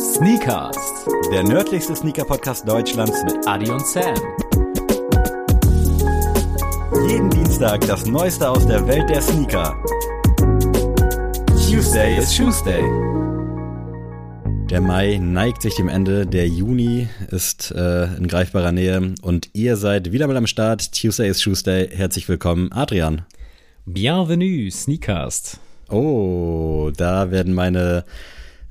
Sneakers, der nördlichste Sneaker-Podcast Deutschlands mit Adi und Sam. Jeden Dienstag das Neueste aus der Welt der Sneaker. Tuesday is Tuesday. Der Mai neigt sich dem Ende, der Juni ist äh, in greifbarer Nähe und ihr seid wieder mal am Start. Tuesday is Tuesday. Herzlich willkommen, Adrian. Bienvenue, Sneakers. Oh, da werden meine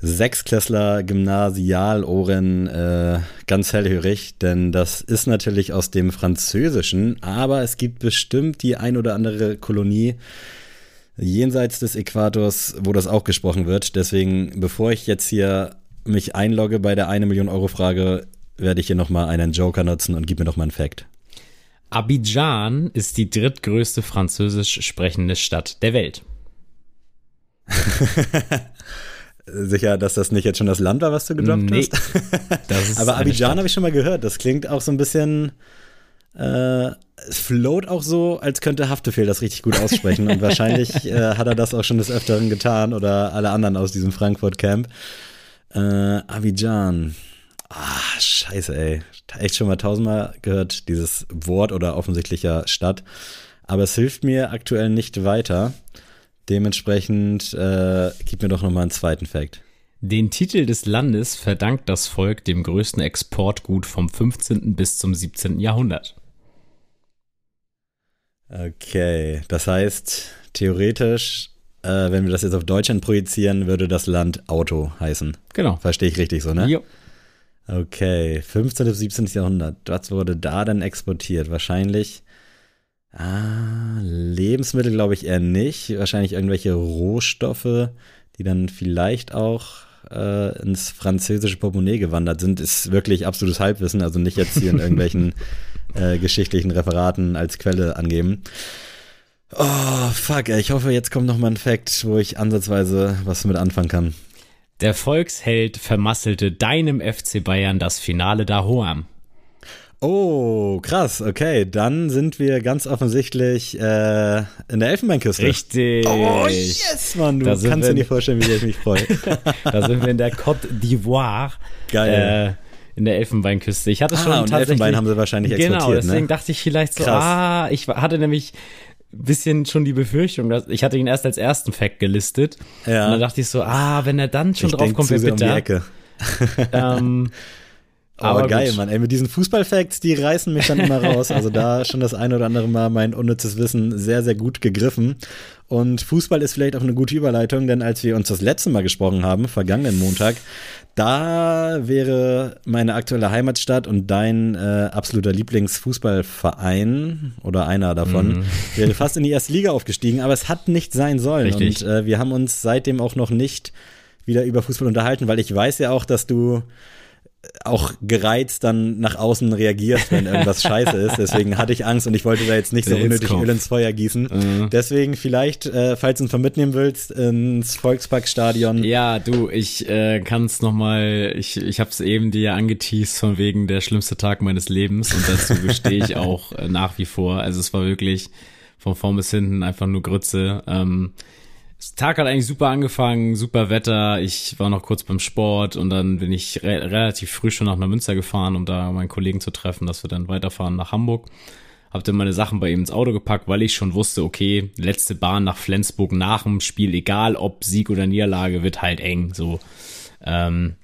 Sechsklässler Gymnasialohren äh, ganz hellhörig, denn das ist natürlich aus dem Französischen, aber es gibt bestimmt die ein oder andere Kolonie jenseits des Äquators, wo das auch gesprochen wird. Deswegen, bevor ich jetzt hier mich einlogge bei der 1 Million Euro Frage, werde ich hier nochmal einen Joker nutzen und gib mir nochmal einen Fact. Abidjan ist die drittgrößte französisch sprechende Stadt der Welt. Sicher, dass das nicht jetzt schon das Land war, was du gedroppt nee, hast? Aber Abidjan habe ich schon mal gehört. Das klingt auch so ein bisschen. Äh, es float auch so, als könnte Haftefehl das richtig gut aussprechen. Und wahrscheinlich äh, hat er das auch schon des Öfteren getan oder alle anderen aus diesem Frankfurt-Camp. Äh, Abidjan. Ah, scheiße, ey. Echt schon mal tausendmal gehört, dieses Wort oder offensichtlicher Stadt. Aber es hilft mir aktuell nicht weiter. Dementsprechend äh, gib mir doch nochmal einen zweiten Fact. Den Titel des Landes verdankt das Volk dem größten Exportgut vom 15. bis zum 17. Jahrhundert. Okay, das heißt, theoretisch, äh, wenn wir das jetzt auf Deutschland projizieren, würde das Land Auto heißen. Genau. Verstehe ich richtig so, ne? Jo. Okay, 15. bis 17. Jahrhundert. Was wurde da denn exportiert? Wahrscheinlich Ah, Lebensmittel glaube ich eher nicht. Wahrscheinlich irgendwelche Rohstoffe, die dann vielleicht auch äh, ins französische Portemonnaie gewandert sind, ist wirklich absolutes Halbwissen. Also nicht jetzt hier in irgendwelchen äh, geschichtlichen Referaten als Quelle angeben. Oh, fuck, ey. ich hoffe, jetzt kommt noch mal ein Fact, wo ich ansatzweise was mit anfangen kann. Der Volksheld vermasselte deinem FC Bayern das Finale da Hoam. Oh, krass, okay. Dann sind wir ganz offensichtlich äh, in der Elfenbeinküste. Richtig. Oh, yes, Mann, du kannst dir nicht vorstellen, wie sehr ich mich freue. da sind wir in der Côte d'Ivoire. Geil. Äh, in der Elfenbeinküste. Ich hatte ah, schon und tatsächlich, Elfenbein haben sie wahrscheinlich genau, exportiert, Genau, deswegen ne? dachte ich vielleicht so, Krass. ah, ich hatte nämlich ein bisschen schon die Befürchtung, dass ich hatte ihn erst als ersten Fact gelistet. Ja. Und dann dachte ich so, ah, wenn er dann schon ich drauf kommt, wäre bitter. Um ähm, aber oh, geil, gut. Mann. Ey, mit diesen Fußballfacts, die reißen mich dann immer raus. Also da schon das eine oder andere Mal mein unnützes Wissen sehr, sehr gut gegriffen. Und Fußball ist vielleicht auch eine gute Überleitung, denn als wir uns das letzte Mal gesprochen haben, vergangenen Montag, da wäre meine aktuelle Heimatstadt und dein äh, absoluter Lieblingsfußballverein oder einer davon, mhm. wäre fast in die erste Liga aufgestiegen, aber es hat nicht sein sollen. Richtig. Und äh, wir haben uns seitdem auch noch nicht wieder über Fußball unterhalten, weil ich weiß ja auch, dass du auch gereizt dann nach außen reagierst, wenn irgendwas scheiße ist. Deswegen hatte ich Angst und ich wollte da jetzt nicht so unnötig Öl ins Feuer gießen. Mhm. Deswegen vielleicht, äh, falls du uns mal mitnehmen willst, ins Volksparkstadion. Ja, du, ich äh, kann es nochmal, ich, ich habe es eben dir angeteased von wegen der schlimmste Tag meines Lebens und dazu bestehe ich auch äh, nach wie vor. Also es war wirklich von vorn bis hinten einfach nur Grütze. Ähm, das Tag hat eigentlich super angefangen, super Wetter. Ich war noch kurz beim Sport und dann bin ich re relativ früh schon nach Neumünster gefahren, um da meinen Kollegen zu treffen, dass wir dann weiterfahren nach Hamburg. Hab dann meine Sachen bei ihm ins Auto gepackt, weil ich schon wusste, okay, letzte Bahn nach Flensburg nach dem Spiel, egal ob Sieg oder Niederlage, wird halt eng. So. Ähm,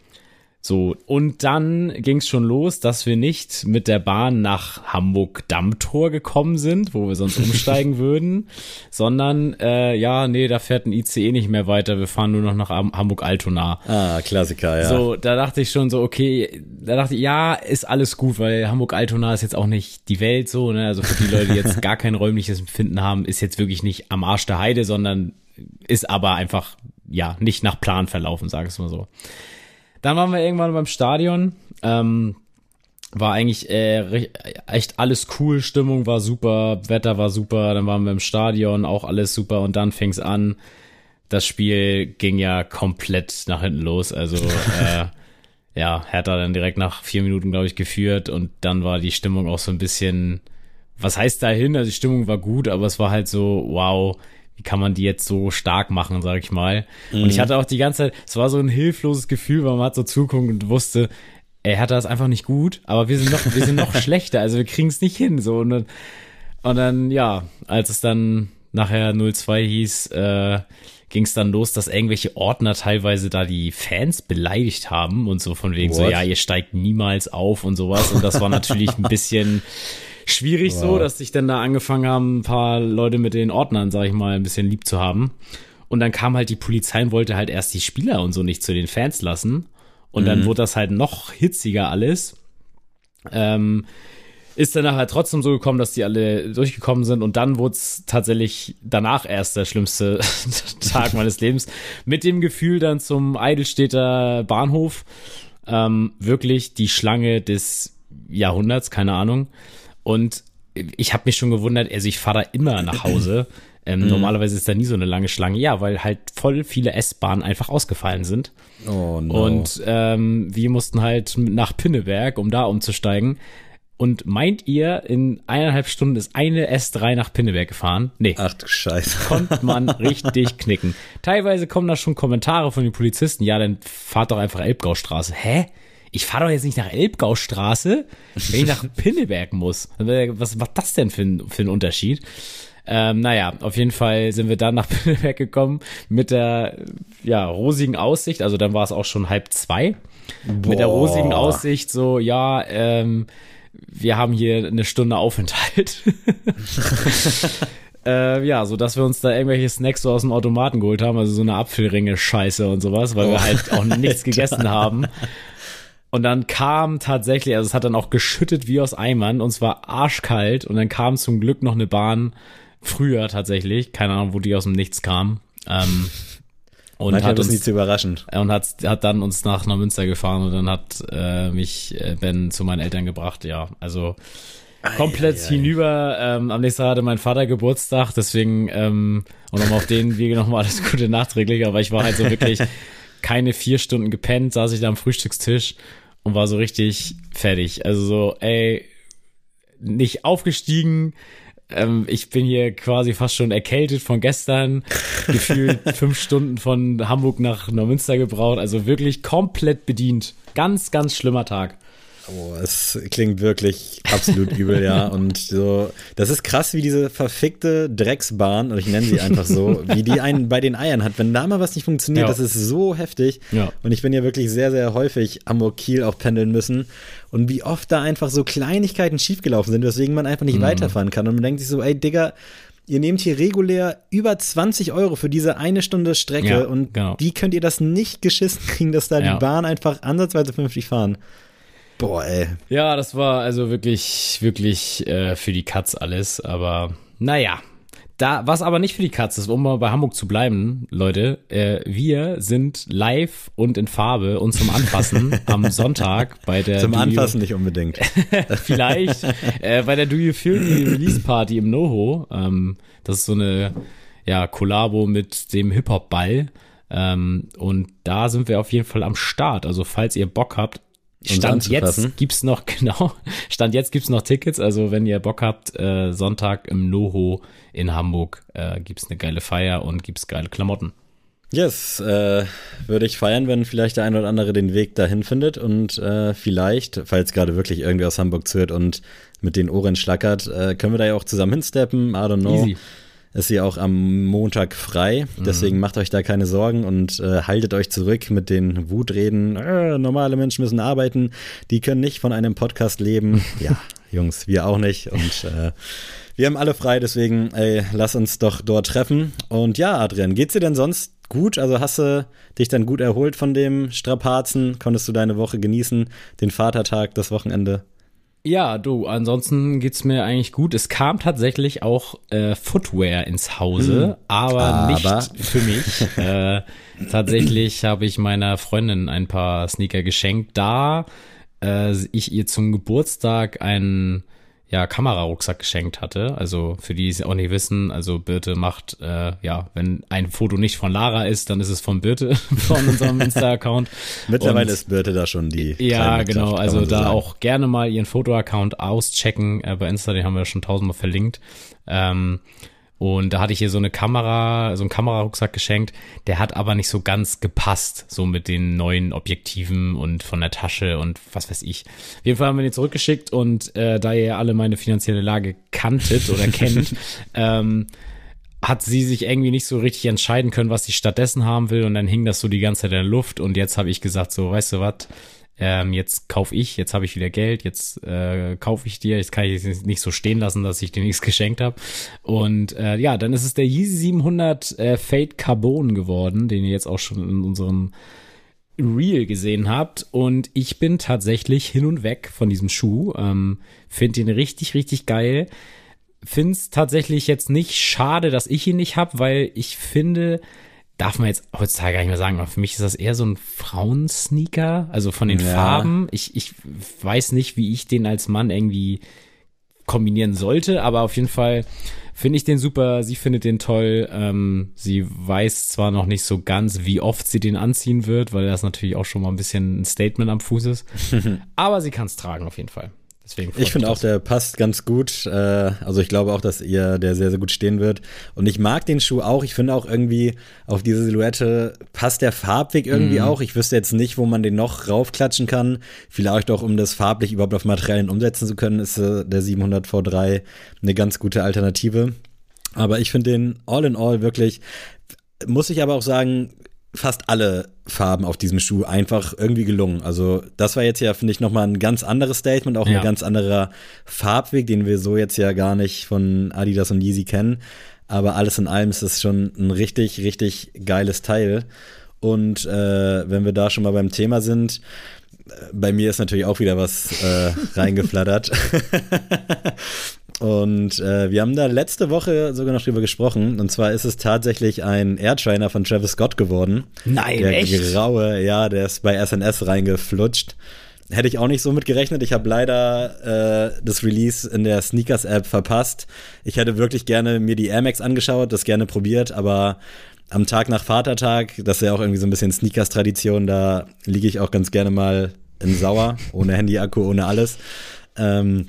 so, und dann ging es schon los, dass wir nicht mit der Bahn nach Hamburg-Dammtor gekommen sind, wo wir sonst umsteigen würden, sondern, äh, ja, nee, da fährt ein ICE nicht mehr weiter, wir fahren nur noch nach Hamburg-Altona. Ah, Klassiker, ja. So, da dachte ich schon so, okay, da dachte ich, ja, ist alles gut, weil Hamburg-Altona ist jetzt auch nicht die Welt so, ne, also für die Leute, die jetzt gar kein räumliches Empfinden haben, ist jetzt wirklich nicht am Arsch der Heide, sondern ist aber einfach, ja, nicht nach Plan verlaufen, sag ich mal so. Dann waren wir irgendwann beim Stadion. Ähm, war eigentlich äh, echt alles cool, Stimmung war super, Wetter war super, dann waren wir im Stadion, auch alles super und dann fing's an. Das Spiel ging ja komplett nach hinten los. Also äh, ja, Hertha dann direkt nach vier Minuten, glaube ich, geführt und dann war die Stimmung auch so ein bisschen, was heißt dahin? Also die Stimmung war gut, aber es war halt so, wow, wie kann man die jetzt so stark machen, sag ich mal. Mhm. Und ich hatte auch die ganze Zeit, es war so ein hilfloses Gefühl, weil man hat so zuguckt und wusste, er hat das einfach nicht gut, aber wir sind noch, wir sind noch schlechter, also wir kriegen es nicht hin, so. Und dann, und dann, ja, als es dann nachher 02 hieß, äh, ging es dann los, dass irgendwelche Ordner teilweise da die Fans beleidigt haben und so von wegen What? so, ja, ihr steigt niemals auf und sowas. Und das war natürlich ein bisschen schwierig wow. so, dass sich dann da angefangen haben, ein paar Leute mit den Ordnern, sag ich mal, ein bisschen lieb zu haben. Und dann kam halt die Polizei und wollte halt erst die Spieler und so nicht zu den Fans lassen. Und mhm. dann wurde das halt noch hitziger alles. Ähm, ist dann nachher trotzdem so gekommen, dass die alle durchgekommen sind und dann wurde es tatsächlich danach erst der schlimmste Tag meines Lebens mit dem Gefühl dann zum Eidelstädter Bahnhof ähm, wirklich die Schlange des Jahrhunderts, keine Ahnung und ich habe mich schon gewundert, also ich fahre da immer nach Hause. Ähm, mhm. Normalerweise ist da nie so eine lange Schlange. Ja, weil halt voll viele S-Bahnen einfach ausgefallen sind. Oh no. Und ähm, wir mussten halt nach Pinneberg, um da umzusteigen. Und meint ihr, in eineinhalb Stunden ist eine S3 nach Pinneberg gefahren? Nee. Ach du Scheiße. Konnte man richtig knicken. Teilweise kommen da schon Kommentare von den Polizisten. Ja, dann fahrt doch einfach Elbgaustraße. Hä? Ich fahre doch jetzt nicht nach Elbgaustraße, wenn ich nach Pinneberg muss. Was macht das denn für ein, für ein Unterschied? Ähm, naja, auf jeden Fall sind wir dann nach Pinneberg gekommen mit der ja, rosigen Aussicht. Also dann war es auch schon halb zwei. Boah. Mit der rosigen Aussicht, so, ja, ähm, wir haben hier eine Stunde Aufenthalt. äh, ja, so dass wir uns da irgendwelche Snacks so aus dem Automaten geholt haben, also so eine Apfelringe-Scheiße und sowas, weil oh, wir halt auch nichts gegessen haben. Und dann kam tatsächlich, also es hat dann auch geschüttet wie aus Eimern und es war arschkalt und dann kam zum Glück noch eine Bahn früher tatsächlich, keine Ahnung, wo die aus dem Nichts kam. Ähm, und Manchmal hat uns nicht zu überraschen. Und hat, hat dann uns nach Neumünster gefahren und dann hat äh, mich äh, Ben zu meinen Eltern gebracht. Ja, also komplett ei, ei, hinüber. Ähm, am nächsten Tag hatte mein Vater Geburtstag, deswegen ähm, und nochmal auf den Wege nochmal alles Gute nachträglich. Aber ich war halt so wirklich keine vier Stunden gepennt, saß ich da am Frühstückstisch und war so richtig fertig. Also so, ey, nicht aufgestiegen, ähm, ich bin hier quasi fast schon erkältet von gestern, gefühlt fünf Stunden von Hamburg nach Neumünster gebraucht, also wirklich komplett bedient. Ganz, ganz schlimmer Tag. Oh, es klingt wirklich absolut übel, ja. Und so, das ist krass, wie diese verfickte Drecksbahn, und ich nenne sie einfach so, wie die einen bei den Eiern hat. Wenn da mal was nicht funktioniert, ja. das ist so heftig. Ja. Und ich bin ja wirklich sehr, sehr häufig Hamburg-Kiel auch pendeln müssen. Und wie oft da einfach so Kleinigkeiten schiefgelaufen sind, weswegen man einfach nicht mhm. weiterfahren kann. Und man denkt sich so, ey, Digga, ihr nehmt hier regulär über 20 Euro für diese eine Stunde Strecke ja, und genau. die könnt ihr das nicht geschissen kriegen, dass da ja. die Bahn einfach ansatzweise vernünftig fahren. Boah, ey. Ja, das war also wirklich, wirklich äh, für die Katz alles. Aber naja, da, was aber nicht für die Katz ist, um mal bei Hamburg zu bleiben, Leute, äh, wir sind live und in Farbe und zum Anfassen am Sonntag bei der Zum Do Anfassen you, nicht unbedingt. vielleicht äh, bei der Do You Feel Me Release Party im NoHo. Ähm, das ist so eine ja, Kollabo mit dem Hip-Hop-Ball. Ähm, und da sind wir auf jeden Fall am Start. Also falls ihr Bock habt, Stand jetzt gibt's noch, genau, Stand jetzt gibt's noch Tickets. Also wenn ihr Bock habt, äh, Sonntag im Noho in Hamburg äh, gibt's eine geile Feier und gibt's geile Klamotten. Yes, äh, würde ich feiern, wenn vielleicht der ein oder andere den Weg dahin findet und äh, vielleicht, falls gerade wirklich irgendwie aus Hamburg zuhört und mit den Ohren schlackert, äh, können wir da ja auch zusammen hinsteppen. I don't know. Easy ist sie auch am Montag frei. Deswegen mhm. macht euch da keine Sorgen und äh, haltet euch zurück mit den Wutreden. Äh, normale Menschen müssen arbeiten. Die können nicht von einem Podcast leben. ja, Jungs, wir auch nicht. Und äh, wir haben alle frei, deswegen, ey, lass uns doch dort treffen. Und ja, Adrian, geht's dir denn sonst gut? Also hast du dich dann gut erholt von dem Strapazen? Konntest du deine Woche genießen? Den Vatertag, das Wochenende? Ja, du, ansonsten geht's mir eigentlich gut. Es kam tatsächlich auch äh, Footwear ins Hause, hm. aber, aber, nicht für mich. äh, tatsächlich habe ich meiner Freundin ein paar Sneaker geschenkt, da äh, ich ihr zum Geburtstag einen ja, Kamerarucksack geschenkt hatte. Also für die, die es auch nicht wissen, also Birte macht, äh, ja, wenn ein Foto nicht von Lara ist, dann ist es von Birte von unserem Insta-Account. Mittlerweile Und, ist Birte da schon die. Ja, genau. Also so da sagen. auch gerne mal ihren Foto-Account auschecken. Äh, bei Insta, den haben wir schon tausendmal verlinkt. Ähm, Und da hatte ich hier so eine Kamera, so einen Kamerarucksack geschenkt. Der hat aber nicht so ganz gepasst, so mit den neuen Objektiven und von der Tasche und was weiß ich. Auf jeden Fall haben wir den zurückgeschickt und äh, da ihr alle meine finanzielle Lage kanntet oder kennt, ähm, hat sie sich irgendwie nicht so richtig entscheiden können, was sie stattdessen haben will. Und dann hing das so die ganze Zeit in der Luft. Und jetzt habe ich gesagt, so, weißt du was, ähm, jetzt kauf ich, jetzt habe ich wieder Geld, jetzt äh, kaufe ich dir, jetzt kann ich es nicht so stehen lassen, dass ich dir nichts geschenkt habe. Und äh, ja, dann ist es der Yeezy 700 äh, Fade Carbon geworden, den ihr jetzt auch schon in unserem Real gesehen habt. Und ich bin tatsächlich hin und weg von diesem Schuh. Ähm, Finde ihn richtig, richtig geil. Find's tatsächlich jetzt nicht schade, dass ich ihn nicht hab, weil ich finde, darf man jetzt heutzutage gar nicht mehr sagen, aber für mich ist das eher so ein Frauensneaker, also von den ja. Farben. Ich, ich weiß nicht, wie ich den als Mann irgendwie kombinieren sollte, aber auf jeden Fall finde ich den super, sie findet den toll. Ähm, sie weiß zwar noch nicht so ganz, wie oft sie den anziehen wird, weil das natürlich auch schon mal ein bisschen ein Statement am Fuß ist, aber sie kann es tragen auf jeden Fall. Deswegen ich finde auch, der passt ganz gut. Äh, also ich glaube auch, dass ihr der sehr, sehr gut stehen wird. Und ich mag den Schuh auch. Ich finde auch irgendwie auf diese Silhouette passt der Farbweg irgendwie mhm. auch. Ich wüsste jetzt nicht, wo man den noch raufklatschen kann. Vielleicht auch, um das farblich überhaupt auf Materialien umsetzen zu können, ist äh, der 700 V3 eine ganz gute Alternative. Aber ich finde den all in all wirklich, muss ich aber auch sagen, fast alle Farben auf diesem Schuh einfach irgendwie gelungen. Also das war jetzt ja, finde ich, nochmal ein ganz anderes Statement, auch ja. ein ganz anderer Farbweg, den wir so jetzt ja gar nicht von Adidas und Yeezy kennen. Aber alles in allem ist es schon ein richtig, richtig geiles Teil. Und äh, wenn wir da schon mal beim Thema sind, äh, bei mir ist natürlich auch wieder was äh, reingeflattert. Und äh, wir haben da letzte Woche sogar noch drüber gesprochen. Und zwar ist es tatsächlich ein Airtrainer von Travis Scott geworden. Nein, der echt? graue, ja, der ist bei SNS reingeflutscht. Hätte ich auch nicht so mit gerechnet. Ich habe leider äh, das Release in der Sneakers-App verpasst. Ich hätte wirklich gerne mir die Air Max angeschaut, das gerne probiert, aber am Tag nach Vatertag, das ist ja auch irgendwie so ein bisschen Sneakers-Tradition, da liege ich auch ganz gerne mal in Sauer, ohne Handy-Akku, ohne alles. Ähm,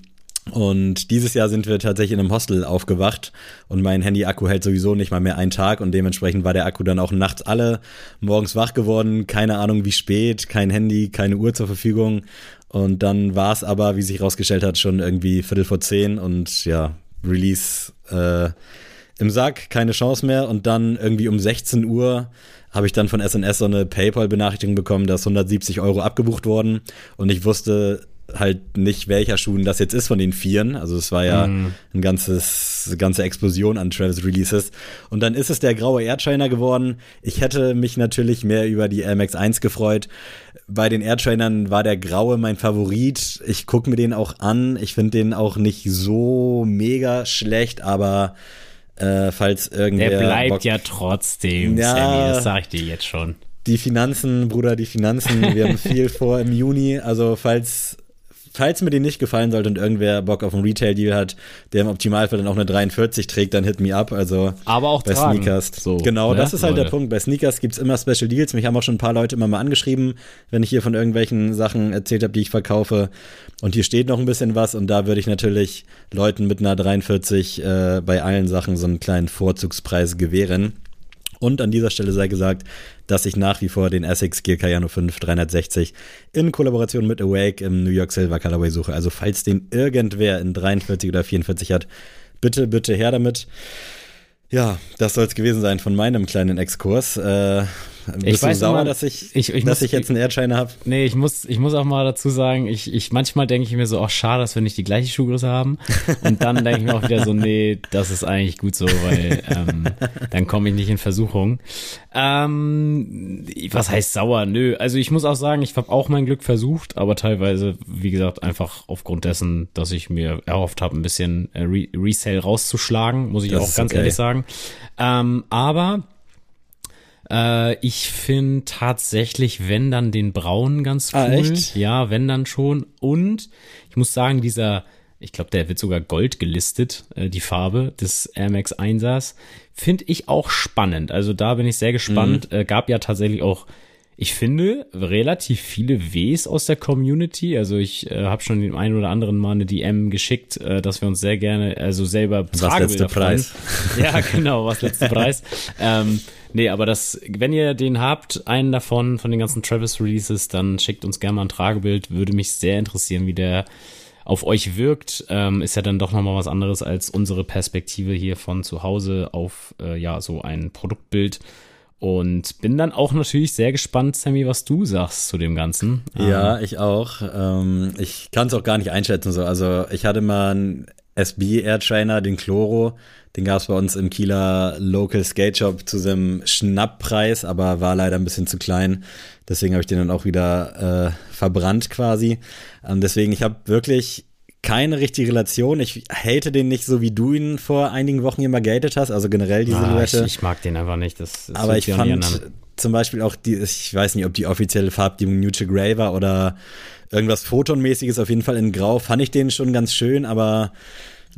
und dieses Jahr sind wir tatsächlich in einem Hostel aufgewacht und mein Handy-Akku hält sowieso nicht mal mehr einen Tag und dementsprechend war der Akku dann auch nachts alle morgens wach geworden, keine Ahnung wie spät, kein Handy, keine Uhr zur Verfügung. Und dann war es aber, wie sich rausgestellt hat, schon irgendwie Viertel vor zehn und ja, Release äh, im Sack, keine Chance mehr. Und dann irgendwie um 16 Uhr habe ich dann von SNS so eine PayPal-Benachrichtigung bekommen, dass 170 Euro abgebucht wurden und ich wusste halt nicht, welcher Schuh das jetzt ist von den Vieren. Also es war ja mm. ein ganzes, ganze Explosion an Travis Releases. Und dann ist es der graue Airtrainer geworden. Ich hätte mich natürlich mehr über die Air Max 1 gefreut. Bei den Airtrainern war der graue mein Favorit. Ich gucke mir den auch an. Ich finde den auch nicht so mega schlecht, aber äh, falls irgendwer. Der bleibt Bock ja trotzdem, ja, Sammy, das sag ich dir jetzt schon. Die Finanzen, Bruder, die Finanzen. Wir haben viel vor im Juni. Also falls falls mir die nicht gefallen sollte und irgendwer Bock auf einen Retail-Deal hat, der im Optimalfall dann auch eine 43 trägt, dann hit me up. Also aber auch bei tragen. Sneakers. So, genau, ne? das ist halt Leute. der Punkt. Bei Sneakers gibt's immer Special Deals. Mich haben auch schon ein paar Leute immer mal angeschrieben, wenn ich hier von irgendwelchen Sachen erzählt habe, die ich verkaufe. Und hier steht noch ein bisschen was und da würde ich natürlich Leuten mit einer 43 äh, bei allen Sachen so einen kleinen Vorzugspreis gewähren. Und an dieser Stelle sei gesagt, dass ich nach wie vor den Essex Gear Cayano 5 360 in Kollaboration mit Awake im New York Silver Colorway suche. Also falls den irgendwer in 43 oder 44 hat, bitte, bitte her damit. Ja, das soll es gewesen sein von meinem kleinen Exkurs. Äh, bist ich weiß sauer, immer, dass ich, ich, ich dass muss, ich jetzt einen Erdscheiner habe? Nee, ich muss, ich muss auch mal dazu sagen, ich, ich manchmal denke ich mir so, ach schade, dass wir nicht die gleiche Schuhgröße haben. Und dann denke ich mir auch wieder so, nee, das ist eigentlich gut so, weil ähm, dann komme ich nicht in Versuchung. Ähm, was heißt sauer? Nö, also ich muss auch sagen, ich habe auch mein Glück versucht, aber teilweise, wie gesagt, einfach aufgrund dessen, dass ich mir erhofft habe, ein bisschen äh, Re Resale rauszuschlagen, muss ich das auch ganz okay. ehrlich sagen. Ähm, aber äh, ich finde tatsächlich, wenn dann den braunen ganz ah, cool. Ah, echt? Ja, wenn dann schon. Und ich muss sagen, dieser, ich glaube, der wird sogar Gold gelistet, äh, die Farbe des Air Max 1ers. Finde ich auch spannend. Also da bin ich sehr gespannt. Mhm. Äh, gab ja tatsächlich auch ich finde relativ viele Ws aus der Community. Also ich äh, habe schon dem einen oder anderen mal eine DM geschickt, äh, dass wir uns sehr gerne, also selber Was letzte Preis? Ja, genau, was letzte Preis. ähm, nee, aber das, wenn ihr den habt, einen davon von den ganzen Travis Releases, dann schickt uns gerne mal ein Tragebild. Würde mich sehr interessieren, wie der auf euch wirkt. Ähm, ist ja dann doch nochmal was anderes als unsere Perspektive hier von zu Hause auf äh, ja so ein Produktbild. Und bin dann auch natürlich sehr gespannt, Sammy, was du sagst zu dem Ganzen. Ja, ähm, ich auch. Ähm, ich kann es auch gar nicht einschätzen. So. Also ich hatte mal einen SB Air Trainer, den Chloro. Den gab es bei uns im Kieler Local Skate Shop zu seinem Schnapppreis, aber war leider ein bisschen zu klein. Deswegen habe ich den dann auch wieder äh, verbrannt quasi. Ähm, deswegen, ich habe wirklich keine richtige Relation. Ich hate den nicht so, wie du ihn vor einigen Wochen immer gated hast, also generell diese ah, Silhouette. Ich, ich, mag den einfach nicht. Das, das Aber ich fand zum Beispiel auch die, ich weiß nicht, ob die offizielle Farbgebung Neutral Grey war oder irgendwas Photonmäßiges, auf jeden Fall in Grau, fand ich den schon ganz schön, aber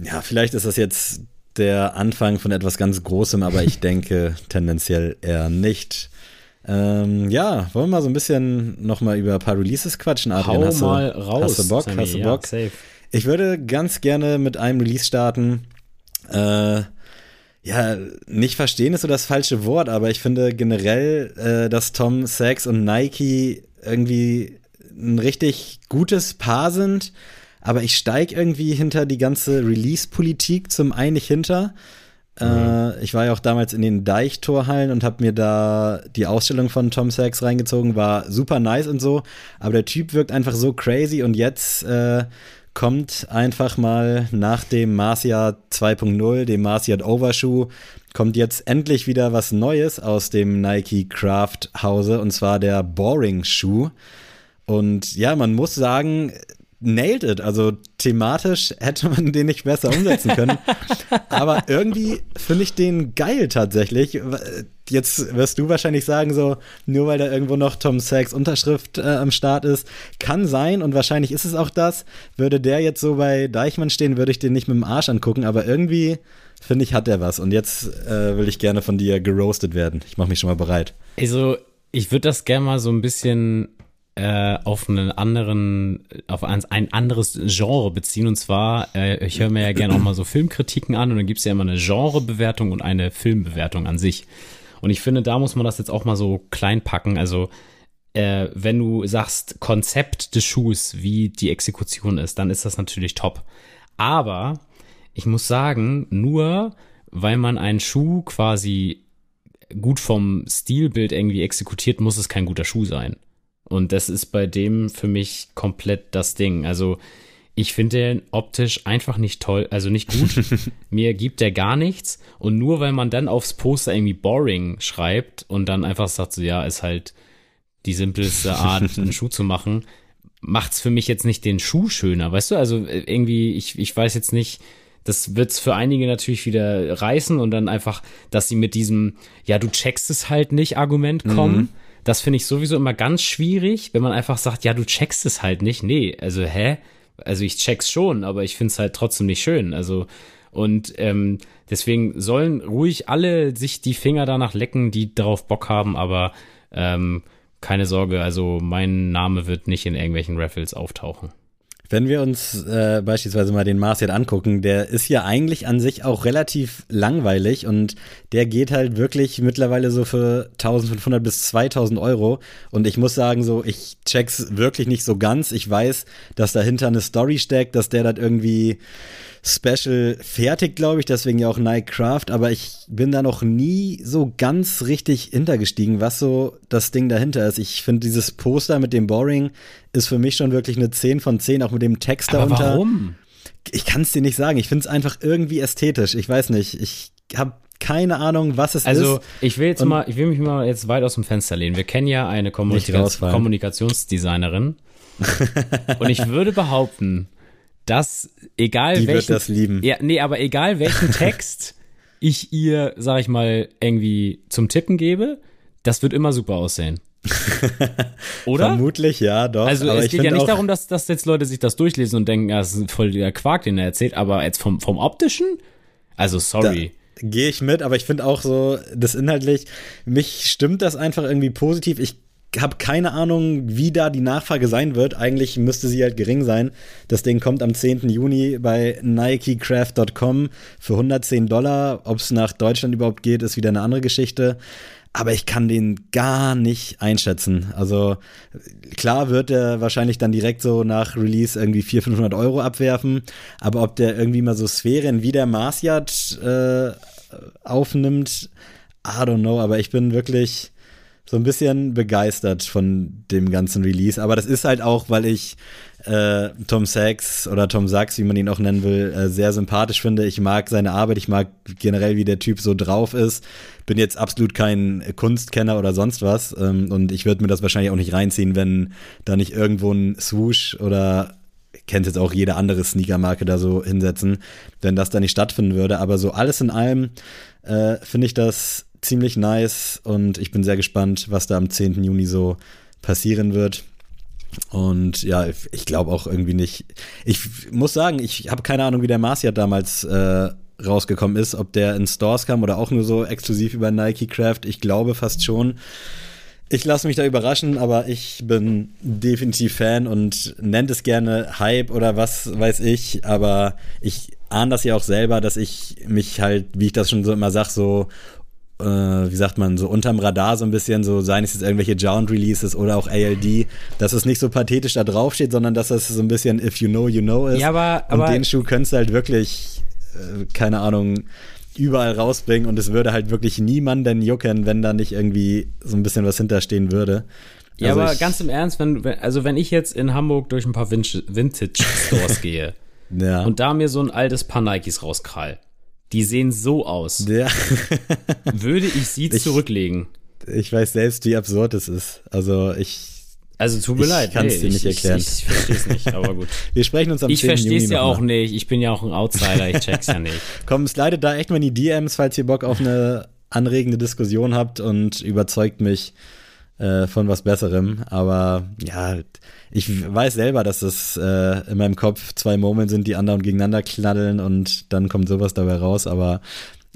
ja, vielleicht ist das jetzt der Anfang von etwas ganz Großem, aber ich denke tendenziell eher nicht. Ähm, ja, wollen wir mal so ein bisschen nochmal über ein paar Releases quatschen, Adrian? Hau hast mal du, raus. Hast du Bock? Sammy, hast du Bock? Ja, ich würde ganz gerne mit einem Release starten. Äh, ja, nicht verstehen ist so das falsche Wort, aber ich finde generell, äh, dass Tom Sachs und Nike irgendwie ein richtig gutes Paar sind, aber ich steige irgendwie hinter die ganze Release-Politik zum einen nicht hinter. Äh, mhm. Ich war ja auch damals in den Deichtorhallen und habe mir da die Ausstellung von Tom Sachs reingezogen, war super nice und so, aber der Typ wirkt einfach so crazy und jetzt äh, kommt einfach mal nach dem Marcia 2.0, dem Marcia Overshoe, kommt jetzt endlich wieder was Neues aus dem Nike Craft Hause und zwar der Boring Shoe. Und ja, man muss sagen, nailed it. Also thematisch hätte man den nicht besser umsetzen können. Aber irgendwie finde ich den geil tatsächlich. Jetzt wirst du wahrscheinlich sagen, so, nur weil da irgendwo noch Tom Sachs Unterschrift äh, am Start ist, kann sein und wahrscheinlich ist es auch das. Würde der jetzt so bei Deichmann stehen, würde ich den nicht mit dem Arsch angucken, aber irgendwie finde ich, hat er was. Und jetzt äh, will ich gerne von dir geroastet werden. Ich mache mich schon mal bereit. Also, ich würde das gerne mal so ein bisschen äh, auf einen anderen, auf ein, ein anderes Genre beziehen. Und zwar, äh, ich höre mir ja gerne auch mal so Filmkritiken an und dann gibt es ja immer eine Genrebewertung und eine Filmbewertung an sich. Und ich finde, da muss man das jetzt auch mal so klein packen. Also, äh, wenn du sagst, Konzept des Schuhs, wie die Exekution ist, dann ist das natürlich top. Aber ich muss sagen, nur weil man einen Schuh quasi gut vom Stilbild irgendwie exekutiert, muss es kein guter Schuh sein. Und das ist bei dem für mich komplett das Ding. Also ich finde den optisch einfach nicht toll, also nicht gut. Mir gibt der gar nichts. Und nur weil man dann aufs Poster irgendwie boring schreibt und dann einfach sagt so, ja, ist halt die simpelste Art, einen Schuh zu machen, macht's für mich jetzt nicht den Schuh schöner. Weißt du, also irgendwie, ich, ich weiß jetzt nicht, das wird's für einige natürlich wieder reißen und dann einfach, dass sie mit diesem, ja, du checkst es halt nicht Argument kommen. Mhm das finde ich sowieso immer ganz schwierig, wenn man einfach sagt, ja, du checkst es halt nicht. Nee, also hä? Also ich check's schon, aber ich finde es halt trotzdem nicht schön. Also und ähm, deswegen sollen ruhig alle sich die Finger danach lecken, die darauf Bock haben, aber ähm, keine Sorge, also mein Name wird nicht in irgendwelchen Raffles auftauchen. Wenn wir uns äh, beispielsweise mal den Mars jetzt angucken, der ist ja eigentlich an sich auch relativ langweilig und der geht halt wirklich mittlerweile so für 1500 bis 2000 Euro. Und ich muss sagen, so, ich check's wirklich nicht so ganz. Ich weiß, dass dahinter eine Story steckt, dass der das irgendwie Special fertig, glaube ich, deswegen ja auch Nike Craft, aber ich bin da noch nie so ganz richtig hintergestiegen, was so das Ding dahinter ist. Ich finde dieses Poster mit dem Boring ist für mich schon wirklich eine 10 von 10, auch mit dem Text aber darunter. Warum? Ich kann es dir nicht sagen. Ich finde es einfach irgendwie ästhetisch. Ich weiß nicht. Ich habe keine Ahnung, was es also, ist. Also ich will jetzt Und mal, ich will mich mal jetzt weit aus dem Fenster lehnen. Wir kennen ja eine Kommunika Kommunikationsdesignerin. Und ich würde behaupten, dass egal Die welchen, wird das lieben. Ja, nee, aber egal welchen Text ich ihr, sag ich mal, irgendwie zum Tippen gebe, das wird immer super aussehen. Oder? Vermutlich, ja, doch. Also es geht ja nicht darum, dass, dass jetzt Leute sich das durchlesen und denken, ja, das ist voll der Quark, den er erzählt, aber jetzt vom, vom optischen, also sorry. Gehe ich mit, aber ich finde auch so, das inhaltlich, mich stimmt das einfach irgendwie positiv. Ich habe keine Ahnung, wie da die Nachfrage sein wird. Eigentlich müsste sie halt gering sein. Das Ding kommt am 10. Juni bei NikeCraft.com für 110 Dollar. Ob es nach Deutschland überhaupt geht, ist wieder eine andere Geschichte. Aber ich kann den gar nicht einschätzen. Also klar wird er wahrscheinlich dann direkt so nach Release irgendwie 400, 500 Euro abwerfen. Aber ob der irgendwie mal so Sphären wie der Marsyard äh, aufnimmt, I don't know. Aber ich bin wirklich so ein bisschen begeistert von dem ganzen Release. Aber das ist halt auch, weil ich äh, Tom Sachs oder Tom Sachs, wie man ihn auch nennen will, äh, sehr sympathisch finde. Ich mag seine Arbeit, ich mag generell, wie der Typ so drauf ist. Bin jetzt absolut kein Kunstkenner oder sonst was. Ähm, und ich würde mir das wahrscheinlich auch nicht reinziehen, wenn da nicht irgendwo ein Swoosh oder kennt jetzt auch jede andere Sneakermarke da so hinsetzen, wenn das da nicht stattfinden würde. Aber so alles in allem äh, finde ich das ziemlich nice und ich bin sehr gespannt, was da am 10. Juni so passieren wird. Und ja, ich glaube auch irgendwie nicht. Ich muss sagen, ich habe keine Ahnung, wie der Marcia damals äh, rausgekommen ist, ob der in Stores kam oder auch nur so exklusiv über Nike Craft. Ich glaube fast schon. Ich lasse mich da überraschen, aber ich bin definitiv Fan und nennt es gerne Hype oder was weiß ich, aber ich ahne das ja auch selber, dass ich mich halt, wie ich das schon so immer sag, so äh, wie sagt man, so unterm Radar so ein bisschen, so seien es jetzt irgendwelche Jound-Releases oder auch ALD, dass es nicht so pathetisch da draufsteht, sondern dass das so ein bisschen If you know, you know ist. Ja, aber, aber und den Schuh könntest du halt wirklich, äh, keine Ahnung, überall rausbringen und es würde halt wirklich niemanden jucken, wenn da nicht irgendwie so ein bisschen was hinterstehen würde. Ja, also aber ganz im Ernst, wenn, wenn, also wenn ich jetzt in Hamburg durch ein paar Vintage-Stores gehe ja. und da mir so ein altes Paar Nikes rauskrall, die sehen so aus. Ja. Würde ich sie ich, zurücklegen. Ich weiß selbst, wie absurd es ist. Also ich. Also tut mir ich leid. Ich kann es dir nicht erklären. Ich, ich verstehe es nicht, aber gut. Wir sprechen uns am Ich verstehe es ja auch nicht. Ich bin ja auch ein Outsider. Ich check's ja nicht. Komm, slidet da echt mal in die DMs, falls ihr Bock auf eine anregende Diskussion habt und überzeugt mich äh, von was Besserem. Aber ja, ich weiß selber, dass es äh, in meinem Kopf zwei Murmeln sind, die andauernd gegeneinander knallen und dann kommt sowas dabei raus. Aber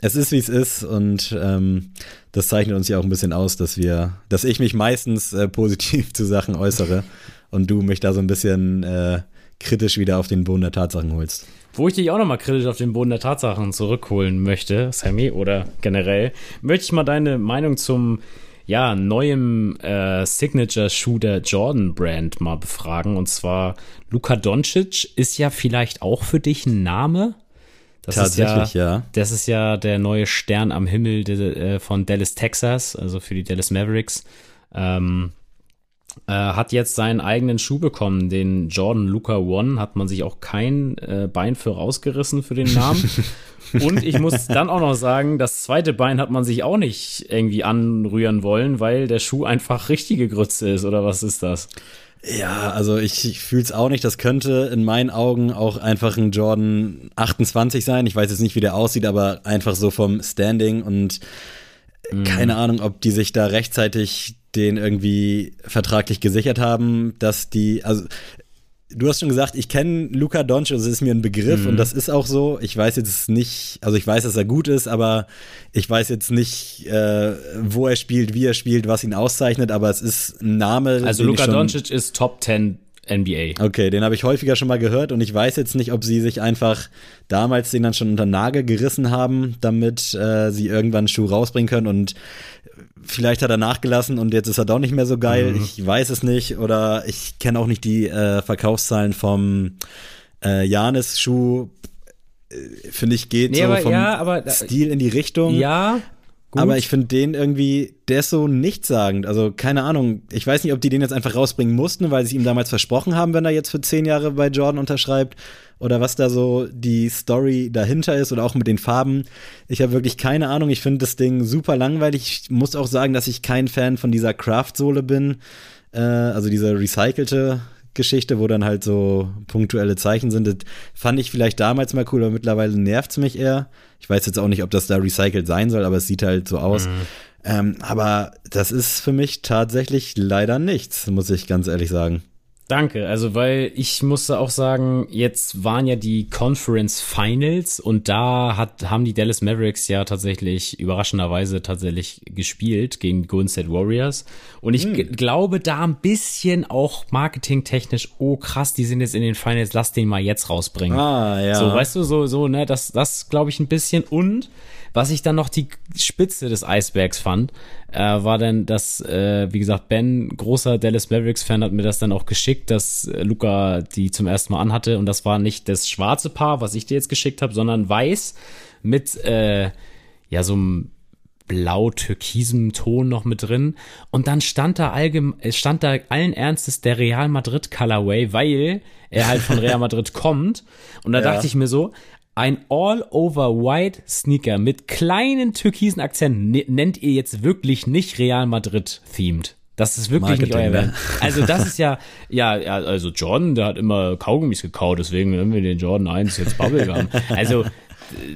es ist, wie es ist und ähm, das zeichnet uns ja auch ein bisschen aus, dass wir, dass ich mich meistens äh, positiv zu Sachen äußere und du mich da so ein bisschen äh, kritisch wieder auf den Boden der Tatsachen holst. Wo ich dich auch nochmal kritisch auf den Boden der Tatsachen zurückholen möchte, Sammy, oder generell, möchte ich mal deine Meinung zum ja, neuem äh, Signature-Schuh der Jordan-Brand mal befragen. Und zwar Luka Doncic ist ja vielleicht auch für dich ein Name. Das Tatsächlich, ja, ja. Das ist ja der neue Stern am Himmel de, äh, von Dallas, Texas, also für die Dallas Mavericks. Ähm, äh, hat jetzt seinen eigenen Schuh bekommen, den Jordan Luca One. Hat man sich auch kein äh, Bein für rausgerissen für den Namen. Und ich muss dann auch noch sagen, das zweite Bein hat man sich auch nicht irgendwie anrühren wollen, weil der Schuh einfach richtige Grütze ist, oder was ist das? Ja, also ich, ich fühle es auch nicht. Das könnte in meinen Augen auch einfach ein Jordan 28 sein. Ich weiß jetzt nicht, wie der aussieht, aber einfach so vom Standing und mhm. keine Ahnung, ob die sich da rechtzeitig den irgendwie vertraglich gesichert haben, dass die, also du hast schon gesagt, ich kenne Luca Doncic, das ist mir ein Begriff mhm. und das ist auch so. Ich weiß jetzt nicht, also ich weiß, dass er gut ist, aber ich weiß jetzt nicht, äh, wo er spielt, wie er spielt, was ihn auszeichnet, aber es ist ein Name. Also Luca Doncic ist Top 10 NBA. Okay, den habe ich häufiger schon mal gehört und ich weiß jetzt nicht, ob sie sich einfach damals den dann schon unter Nagel gerissen haben, damit äh, sie irgendwann einen Schuh rausbringen können und vielleicht hat er nachgelassen und jetzt ist er doch nicht mehr so geil. Mhm. Ich weiß es nicht oder ich kenne auch nicht die äh, Verkaufszahlen vom äh, Janis-Schuh. Äh, finde ich, geht nee, so vom ja, aber, Stil in die Richtung. Ja, Gut. Aber ich finde den irgendwie, der ist so nichtssagend. Also keine Ahnung. Ich weiß nicht, ob die den jetzt einfach rausbringen mussten, weil sie ihm damals versprochen haben, wenn er jetzt für zehn Jahre bei Jordan unterschreibt. Oder was da so die Story dahinter ist oder auch mit den Farben. Ich habe wirklich keine Ahnung. Ich finde das Ding super langweilig. Ich muss auch sagen, dass ich kein Fan von dieser Craft-Sohle bin. Äh, also diese recycelte Geschichte, wo dann halt so punktuelle Zeichen sind. Das fand ich vielleicht damals mal cool, aber mittlerweile nervt es mich eher. Ich weiß jetzt auch nicht, ob das da recycelt sein soll, aber es sieht halt so aus. Mhm. Ähm, aber das ist für mich tatsächlich leider nichts, muss ich ganz ehrlich sagen. Danke, also weil ich musste auch sagen, jetzt waren ja die Conference Finals und da hat, haben die Dallas Mavericks ja tatsächlich überraschenderweise tatsächlich gespielt gegen die Golden State Warriors und ich hm. glaube da ein bisschen auch marketingtechnisch, oh krass, die sind jetzt in den Finals, lass den mal jetzt rausbringen. Ah, ja. So, weißt du, so, so, ne, das, das glaube ich ein bisschen und was ich dann noch die Spitze des Eisbergs fand, äh, war dann, dass, äh, wie gesagt, Ben, großer Dallas Mavericks-Fan, hat mir das dann auch geschickt, dass äh, Luca die zum ersten Mal anhatte. Und das war nicht das schwarze Paar, was ich dir jetzt geschickt habe, sondern weiß mit, äh, ja, so einem blau-türkisem Ton noch mit drin. Und dann stand da allgemein, stand da allen Ernstes der Real Madrid Colorway, weil er halt von Real Madrid kommt. Und da ja. dachte ich mir so, ein All-Over-White Sneaker mit kleinen türkisen Akzenten nennt ihr jetzt wirklich nicht Real Madrid themed. Das ist wirklich Marketing, nicht euer. Ne? Also das ist ja, ja, ja, also Jordan, der hat immer Kaugummis gekaut, deswegen nennen wir den Jordan 1 jetzt Bubblegum. Also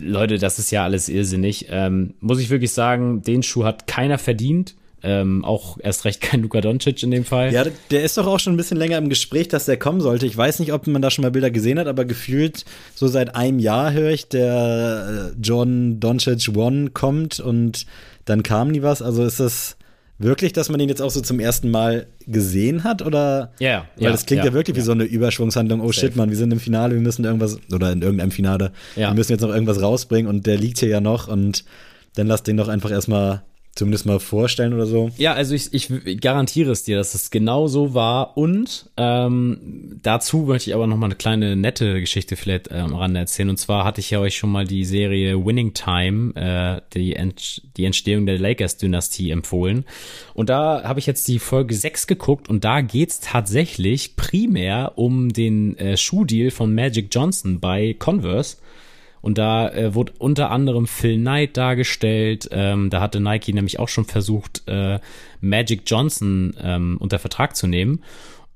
Leute, das ist ja alles irrsinnig. Ähm, muss ich wirklich sagen, den Schuh hat keiner verdient. Ähm, auch erst recht kein Luka Doncic in dem Fall. Ja, der ist doch auch schon ein bisschen länger im Gespräch, dass der kommen sollte. Ich weiß nicht, ob man da schon mal Bilder gesehen hat, aber gefühlt so seit einem Jahr höre ich, der äh, John Doncic One kommt und dann kam nie was. Also ist das wirklich, dass man ihn jetzt auch so zum ersten Mal gesehen hat? Oder? Ja, yeah, Weil ja, das klingt ja, ja wirklich wie so eine Überschwungshandlung. Oh Safe. shit, Mann, wir sind im Finale, wir müssen irgendwas, oder in irgendeinem Finale, wir müssen jetzt noch irgendwas rausbringen und der liegt hier ja noch und dann lass den doch einfach erstmal zumindest mal vorstellen oder so? Ja, also ich, ich garantiere es dir, dass es genau so war. Und ähm, dazu möchte ich aber noch mal eine kleine nette Geschichte vielleicht äh, am Rande erzählen. Und zwar hatte ich ja euch schon mal die Serie Winning Time, äh, die, Ent die Entstehung der Lakers-Dynastie empfohlen. Und da habe ich jetzt die Folge 6 geguckt und da geht's tatsächlich primär um den äh, Schuhdeal von Magic Johnson bei Converse. Und da äh, wurde unter anderem Phil Knight dargestellt. Ähm, da hatte Nike nämlich auch schon versucht, äh, Magic Johnson ähm, unter Vertrag zu nehmen.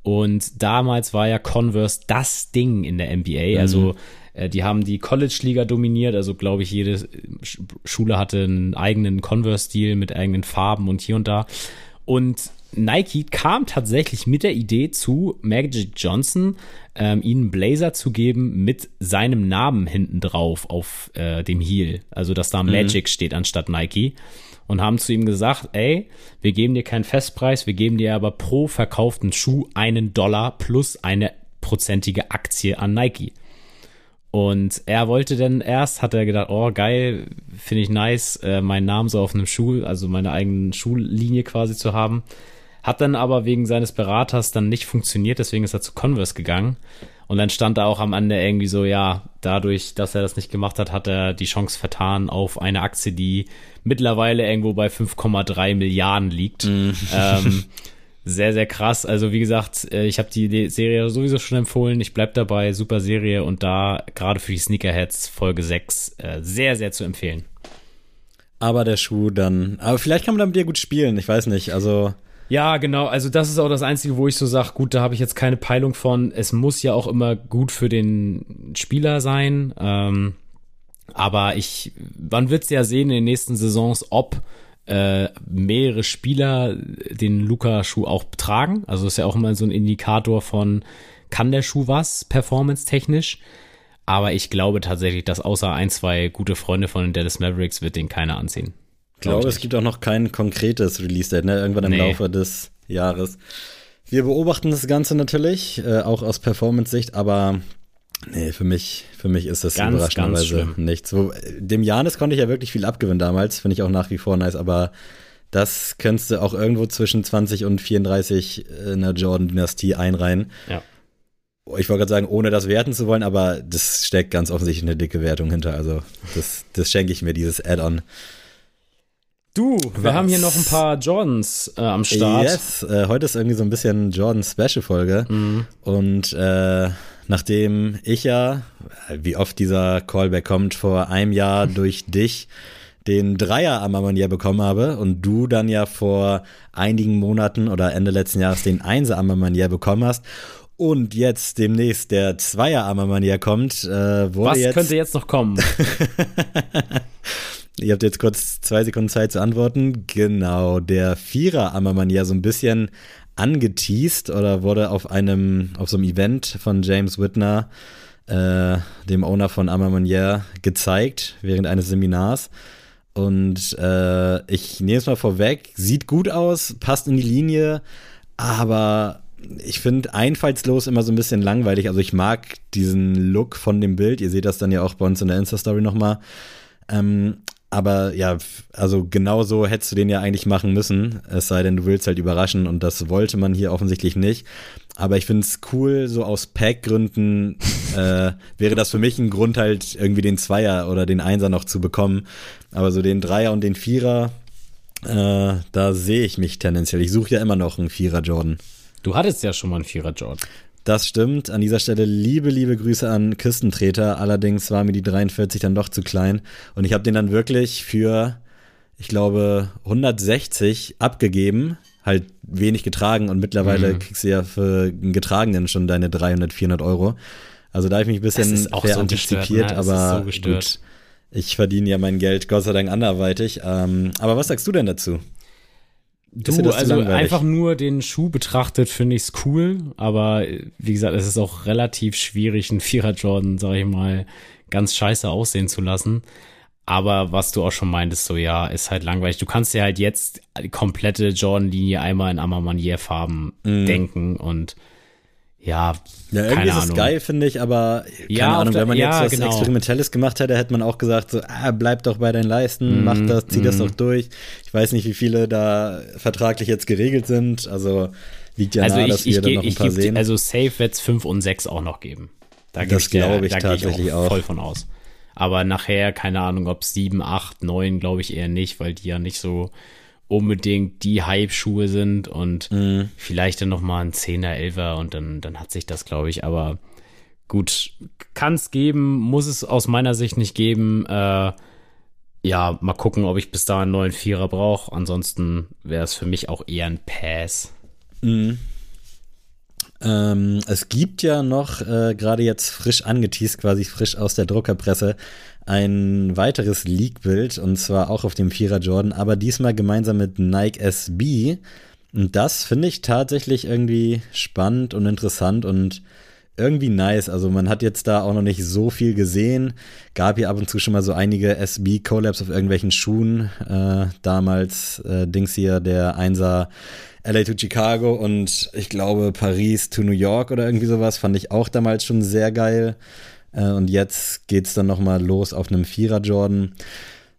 Und damals war ja Converse das Ding in der NBA. Mhm. Also äh, die haben die College-Liga dominiert. Also glaube ich, jede Schule hatte einen eigenen Converse-Stil mit eigenen Farben und hier und da. Und Nike kam tatsächlich mit der Idee zu Magic Johnson, ähm, ihnen Blazer zu geben mit seinem Namen hinten drauf auf äh, dem Heel. Also, dass da mhm. Magic steht anstatt Nike. Und haben zu ihm gesagt, ey, wir geben dir keinen Festpreis, wir geben dir aber pro verkauften Schuh einen Dollar plus eine prozentige Aktie an Nike. Und er wollte dann erst, hat er gedacht, oh geil, finde ich nice, äh, meinen Namen so auf einem Schuh, also meine eigene Schuhlinie quasi zu haben. Hat dann aber wegen seines Beraters dann nicht funktioniert, deswegen ist er zu Converse gegangen. Und dann stand da auch am Ende irgendwie so, ja, dadurch, dass er das nicht gemacht hat, hat er die Chance vertan auf eine Aktie, die mittlerweile irgendwo bei 5,3 Milliarden liegt. Mm. Ähm, sehr, sehr krass. Also wie gesagt, äh, ich habe die Serie sowieso schon empfohlen. Ich bleib dabei, super Serie und da gerade für die Sneakerheads Folge 6 äh, sehr, sehr zu empfehlen. Aber der Schuh dann, aber vielleicht kann man damit ja gut spielen, ich weiß nicht, also ja, genau. Also das ist auch das Einzige, wo ich so sage, gut, da habe ich jetzt keine Peilung von. Es muss ja auch immer gut für den Spieler sein. Ähm, aber ich, man wird ja sehen in den nächsten Saisons, ob äh, mehrere Spieler den Luca-Schuh auch tragen. Also ist ja auch immer so ein Indikator von, kann der Schuh was, performance-technisch. Aber ich glaube tatsächlich, dass außer ein, zwei gute Freunde von den Dallas Mavericks wird den keiner anziehen. Ich glaube, es gibt auch noch kein konkretes Release-Date, ne? Irgendwann im nee. Laufe des Jahres. Wir beobachten das Ganze natürlich, äh, auch aus Performance-Sicht, aber nee, für mich, für mich ist das ganz, überraschenderweise ganz nichts. Wo, dem Janis konnte ich ja wirklich viel abgewinnen damals, finde ich auch nach wie vor nice, aber das könntest du auch irgendwo zwischen 20 und 34 in der Jordan-Dynastie einreihen. Ja. Ich wollte gerade sagen, ohne das werten zu wollen, aber das steckt ganz offensichtlich eine dicke Wertung hinter. Also, das, das schenke ich mir, dieses Add-on. Du, wir Was? haben hier noch ein paar Jordans äh, am Start. Yes, äh, heute ist irgendwie so ein bisschen Jordan-Special-Folge. Mhm. Und äh, nachdem ich ja, wie oft dieser Callback kommt, vor einem Jahr durch dich den Dreier am Amanier bekommen habe und du dann ja vor einigen Monaten oder Ende letzten Jahres den Einser am Amanier bekommen hast und jetzt demnächst der Zweier am Amanier kommt, äh, Was jetzt könnte jetzt noch kommen? Ihr habt jetzt kurz zwei Sekunden Zeit zu antworten. Genau, der Vierer Ammermann ja so ein bisschen angeteased oder wurde auf einem, auf so einem Event von James Whitner, äh, dem Owner von Amamonier, gezeigt während eines Seminars. Und äh, ich nehme es mal vorweg, sieht gut aus, passt in die Linie, aber ich finde einfallslos immer so ein bisschen langweilig. Also ich mag diesen Look von dem Bild. Ihr seht das dann ja auch bei uns in der Insta-Story nochmal. Ähm, aber ja, also genau so hättest du den ja eigentlich machen müssen. Es sei denn, du willst halt überraschen und das wollte man hier offensichtlich nicht. Aber ich finde es cool, so aus Pack-Gründen äh, wäre das für mich ein Grund, halt irgendwie den Zweier oder den Einser noch zu bekommen. Aber so den Dreier und den Vierer, äh, da sehe ich mich tendenziell. Ich suche ja immer noch einen Vierer Jordan. Du hattest ja schon mal einen Vierer Jordan. Das stimmt. An dieser Stelle liebe, liebe Grüße an Küstentreter. Allerdings war mir die 43 dann doch zu klein. Und ich habe den dann wirklich für, ich glaube, 160 abgegeben. Halt wenig getragen und mittlerweile mhm. kriegst du ja für einen getragenen schon deine 300, 400 Euro. Also da habe ich mich ein bisschen fair so antizipiert, ne? aber so gut. Ich verdiene ja mein Geld Gott sei Dank anderweitig. Ähm, aber was sagst du denn dazu? Du, also einfach nur den Schuh betrachtet, finde ich es cool, aber wie gesagt, es ist auch relativ schwierig, einen Vierer Jordan, sag ich mal, ganz scheiße aussehen zu lassen. Aber was du auch schon meintest, so ja, ist halt langweilig. Du kannst dir halt jetzt die komplette Jordan-Linie einmal in Amamanier-Farben mm. denken und ja, ja irgendwie ist es geil, finde ich, aber keine ja, Ahnung, wenn man ja, jetzt was genau. Experimentelles gemacht hätte, hätte man auch gesagt, so, ah, bleib doch bei deinen Leisten, mm, mach das, zieh mm. das doch durch. Ich weiß nicht, wie viele da vertraglich jetzt geregelt sind, also liegt ja also nahe, ich, dass wir da noch ein paar sehen. Also safe wird es 5 und 6 auch noch geben. Da das glaube ich, tatsächlich ich auch, auch voll von aus. Aber nachher, keine Ahnung, ob 7, 8, 9, glaube ich eher nicht, weil die ja nicht so unbedingt die Hype-Schuhe sind und mhm. vielleicht dann nochmal ein 10er, 11er und dann, dann hat sich das, glaube ich, aber gut, kann es geben, muss es aus meiner Sicht nicht geben. Äh, ja, mal gucken, ob ich bis da einen neuen Vierer brauche. Ansonsten wäre es für mich auch eher ein Pass. Mhm. Ähm, es gibt ja noch, äh, gerade jetzt frisch angeteased, quasi frisch aus der Druckerpresse, ein weiteres Leak-Bild und zwar auch auf dem Vierer Jordan, aber diesmal gemeinsam mit Nike SB. Und das finde ich tatsächlich irgendwie spannend und interessant und irgendwie nice. Also man hat jetzt da auch noch nicht so viel gesehen. Gab hier ab und zu schon mal so einige SB-Collabs auf irgendwelchen Schuhen. Äh, damals äh, Dings hier, der Einser LA to Chicago und ich glaube Paris to New York oder irgendwie sowas. Fand ich auch damals schon sehr geil. Äh, und jetzt geht es dann nochmal los auf einem Vierer Jordan.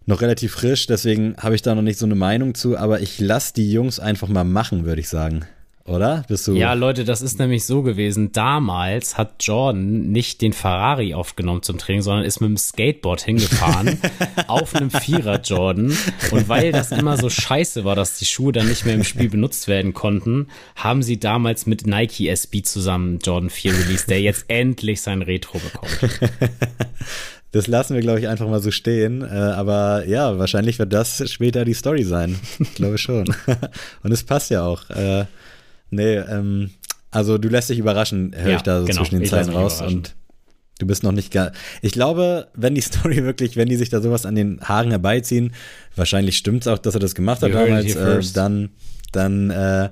Noch relativ frisch, deswegen habe ich da noch nicht so eine Meinung zu, aber ich lasse die Jungs einfach mal machen, würde ich sagen oder? Bist du ja, Leute, das ist nämlich so gewesen. Damals hat Jordan nicht den Ferrari aufgenommen zum Training, sondern ist mit dem Skateboard hingefahren auf einem Vierer Jordan. Und weil das immer so scheiße war, dass die Schuhe dann nicht mehr im Spiel benutzt werden konnten, haben sie damals mit Nike SB zusammen Jordan 4 released, der jetzt endlich sein Retro bekommt. Das lassen wir, glaube ich, einfach mal so stehen. Äh, aber ja, wahrscheinlich wird das später die Story sein. Ich glaube schon. Und es passt ja auch. Nee, ähm, also du lässt dich überraschen, höre ja, ich da so genau, zwischen den Zeilen raus. und du bist noch nicht gar. Ich glaube, wenn die Story wirklich, wenn die sich da sowas an den Haaren herbeiziehen, wahrscheinlich stimmt es auch, dass er das gemacht hat damals, äh, dann, dann, äh,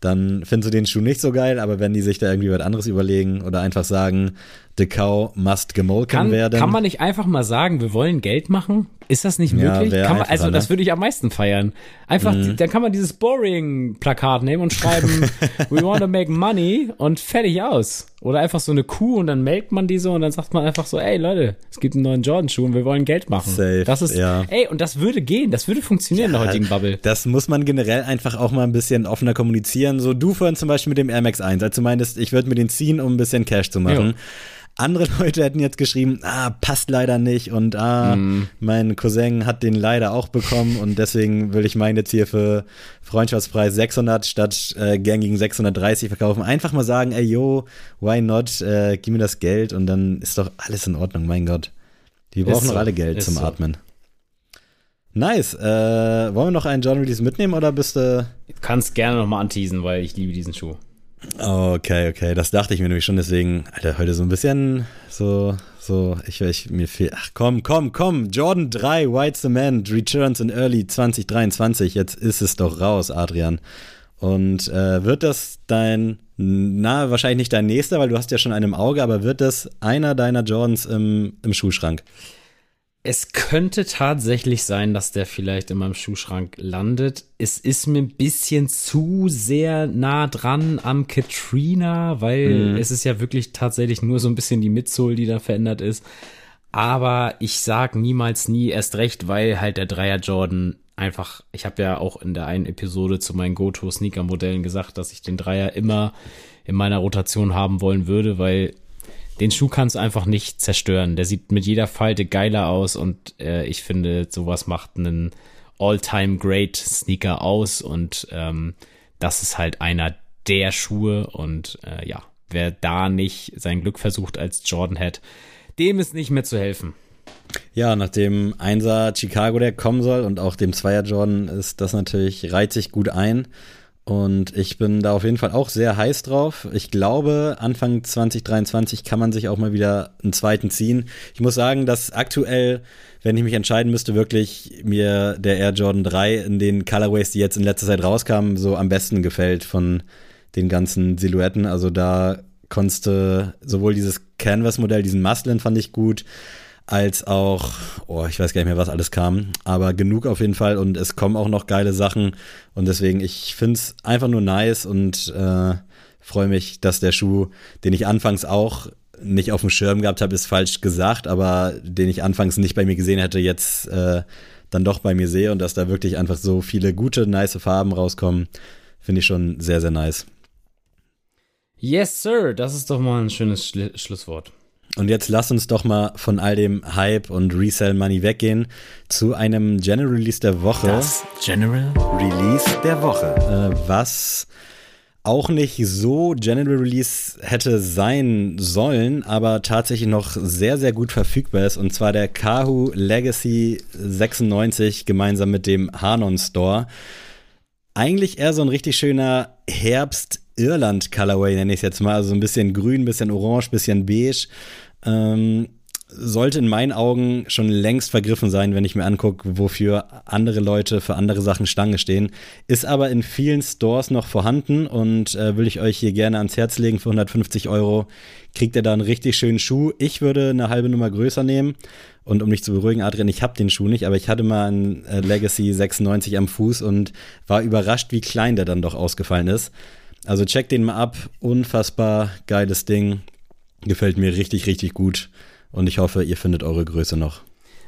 dann findest du den Schuh nicht so geil, aber wenn die sich da irgendwie was anderes überlegen oder einfach sagen, The Cow must gemolken kann, werden. Kann man nicht einfach mal sagen, wir wollen Geld machen? Ist das nicht möglich? Ja, man, also, ne? das würde ich am meisten feiern. Einfach, mhm. dann kann man dieses Boring-Plakat nehmen und schreiben, we want to make money und fertig aus. Oder einfach so eine Kuh und dann melkt man die so und dann sagt man einfach so, ey Leute, es gibt einen neuen Jordan-Schuh und wir wollen Geld machen. Safe, das ist, ja. ey, und das würde gehen, das würde funktionieren ja, in der heutigen Bubble. Das muss man generell einfach auch mal ein bisschen offener kommunizieren. So, du vorhin zum Beispiel mit dem Air Max 1, als du meintest, ich würde mir den ziehen, um ein bisschen Cash zu machen. Jo. Andere Leute hätten jetzt geschrieben, ah, passt leider nicht und ah, mm. mein Cousin hat den leider auch bekommen und deswegen will ich meinen jetzt hier für Freundschaftspreis 600 statt äh, gängigen 630 verkaufen. Einfach mal sagen, ey, yo, why not, äh, gib mir das Geld und dann ist doch alles in Ordnung, mein Gott. Die brauchen so, noch alle Geld zum so. Atmen. Nice. Äh, wollen wir noch einen John Release mitnehmen oder bist du. Du kannst gerne nochmal anteasen, weil ich liebe diesen Schuh. Okay, okay, das dachte ich mir nämlich schon, deswegen, Alter, heute so ein bisschen so, so, ich, ich mir viel, ach komm, komm, komm, Jordan 3, White Cement, Returns in Early 2023, jetzt ist es doch raus, Adrian. Und äh, wird das dein, na, wahrscheinlich nicht dein nächster, weil du hast ja schon einen im Auge, aber wird das einer deiner Jordans im, im Schuhschrank? Es könnte tatsächlich sein, dass der vielleicht in meinem Schuhschrank landet. Es ist mir ein bisschen zu sehr nah dran am Katrina, weil mhm. es ist ja wirklich tatsächlich nur so ein bisschen die Midsole, die da verändert ist. Aber ich sag niemals nie erst recht, weil halt der Dreier Jordan einfach, ich habe ja auch in der einen Episode zu meinen Go-To-Sneaker-Modellen gesagt, dass ich den Dreier immer in meiner Rotation haben wollen würde, weil den Schuh kannst du einfach nicht zerstören. Der sieht mit jeder Falte geiler aus und äh, ich finde, sowas macht einen all-time great Sneaker aus und ähm, das ist halt einer der Schuhe und äh, ja, wer da nicht sein Glück versucht als Jordan Head, dem ist nicht mehr zu helfen. Ja, nach dem Einser Chicago, der kommen soll und auch dem Zweier Jordan ist das natürlich, reiht sich gut ein. Und ich bin da auf jeden Fall auch sehr heiß drauf. Ich glaube, Anfang 2023 kann man sich auch mal wieder einen zweiten ziehen. Ich muss sagen, dass aktuell, wenn ich mich entscheiden müsste, wirklich mir der Air Jordan 3 in den Colorways, die jetzt in letzter Zeit rauskamen, so am besten gefällt von den ganzen Silhouetten. Also da konntest sowohl dieses Canvas-Modell, diesen Muslin fand ich gut, als auch, oh, ich weiß gar nicht mehr, was alles kam, aber genug auf jeden Fall und es kommen auch noch geile Sachen und deswegen, ich finde es einfach nur nice und äh, freue mich, dass der Schuh, den ich anfangs auch nicht auf dem Schirm gehabt habe, ist falsch gesagt, aber den ich anfangs nicht bei mir gesehen hätte, jetzt äh, dann doch bei mir sehe und dass da wirklich einfach so viele gute, nice Farben rauskommen, finde ich schon sehr, sehr nice. Yes, Sir, das ist doch mal ein schönes Schli Schlusswort. Und jetzt lass uns doch mal von all dem Hype und Resell Money weggehen zu einem General Release der Woche. Das General Release der Woche. Äh, was auch nicht so General Release hätte sein sollen, aber tatsächlich noch sehr, sehr gut verfügbar ist. Und zwar der Kahu Legacy 96 gemeinsam mit dem Hanon Store. Eigentlich eher so ein richtig schöner Herbst Irland Colorway, nenne ich es jetzt mal. Also ein bisschen grün, bisschen orange, bisschen beige. Ähm, sollte in meinen Augen schon längst vergriffen sein, wenn ich mir angucke, wofür andere Leute für andere Sachen Stange stehen. Ist aber in vielen Stores noch vorhanden und äh, will ich euch hier gerne ans Herz legen. Für 150 Euro kriegt ihr da einen richtig schönen Schuh. Ich würde eine halbe Nummer größer nehmen. Und um mich zu beruhigen, Adrian, ich habe den Schuh nicht, aber ich hatte mal einen äh, Legacy 96 am Fuß und war überrascht, wie klein der dann doch ausgefallen ist. Also check den mal ab. Unfassbar geiles Ding. Gefällt mir richtig, richtig gut. Und ich hoffe, ihr findet eure Größe noch.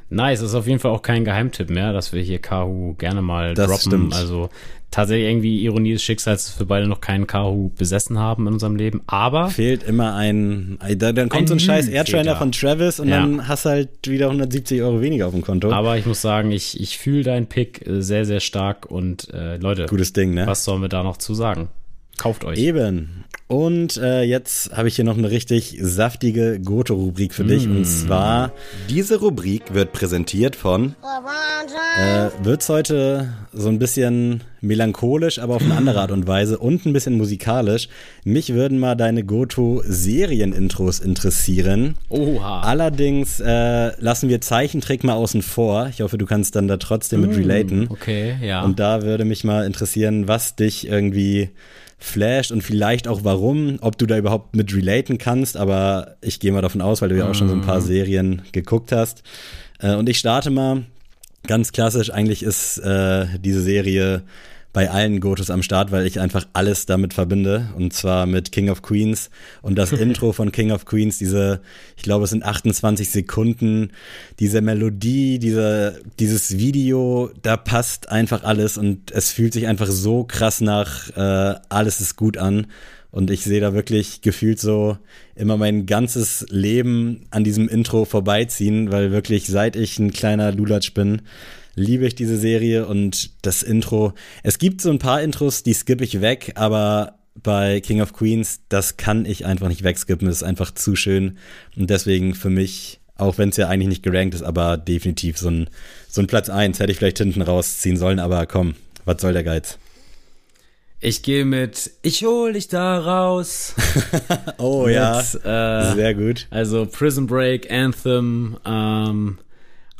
Nice, ist auf jeden Fall auch kein Geheimtipp mehr, dass wir hier Kahu gerne mal das droppen. Stimmt. Also tatsächlich irgendwie Ironie des Schicksals, dass wir beide noch keinen Kahu besessen haben in unserem Leben. Aber fehlt immer ein, dann kommt ein so ein scheiß Airtrainer von Travis und ja. dann hast du halt wieder 170 Euro weniger auf dem Konto. Aber ich muss sagen, ich, ich fühle deinen Pick äh, sehr, sehr stark und äh, Leute, gutes Ding, ne? Was sollen wir da noch zu sagen? Kauft euch. Eben. Und äh, jetzt habe ich hier noch eine richtig saftige Goto-Rubrik für dich. Mm. Und zwar, diese Rubrik wird präsentiert von. Äh, wird's heute so ein bisschen melancholisch, aber auf eine andere Art und Weise und ein bisschen musikalisch. Mich würden mal deine Goto-Serien-Intros interessieren. Oha. Allerdings äh, lassen wir Zeichentrick mal außen vor. Ich hoffe, du kannst dann da trotzdem mm, mit relaten. Okay, ja. Und da würde mich mal interessieren, was dich irgendwie flasht und vielleicht auch warum, ob du da überhaupt mit relaten kannst, aber ich gehe mal davon aus, weil du ja auch schon so ein paar mhm. Serien geguckt hast. Äh, und ich starte mal ganz klassisch, eigentlich ist äh, diese Serie bei allen Gotos am Start, weil ich einfach alles damit verbinde. Und zwar mit King of Queens und das Intro von King of Queens, diese, ich glaube, es sind 28 Sekunden, diese Melodie, diese, dieses Video, da passt einfach alles und es fühlt sich einfach so krass nach äh, alles ist gut an. Und ich sehe da wirklich gefühlt so immer mein ganzes Leben an diesem Intro vorbeiziehen, weil wirklich seit ich ein kleiner Lulatsch bin, liebe ich diese Serie und das Intro. Es gibt so ein paar Intros, die skippe ich weg, aber bei King of Queens, das kann ich einfach nicht wegskippen. Das ist einfach zu schön. Und deswegen für mich, auch wenn es ja eigentlich nicht gerankt ist, aber definitiv so ein, so ein Platz 1 hätte ich vielleicht hinten rausziehen sollen, aber komm, was soll der Geiz? Ich gehe mit Ich hol dich da raus. oh mit, ja, äh, sehr gut. Also Prison Break, Anthem, ähm,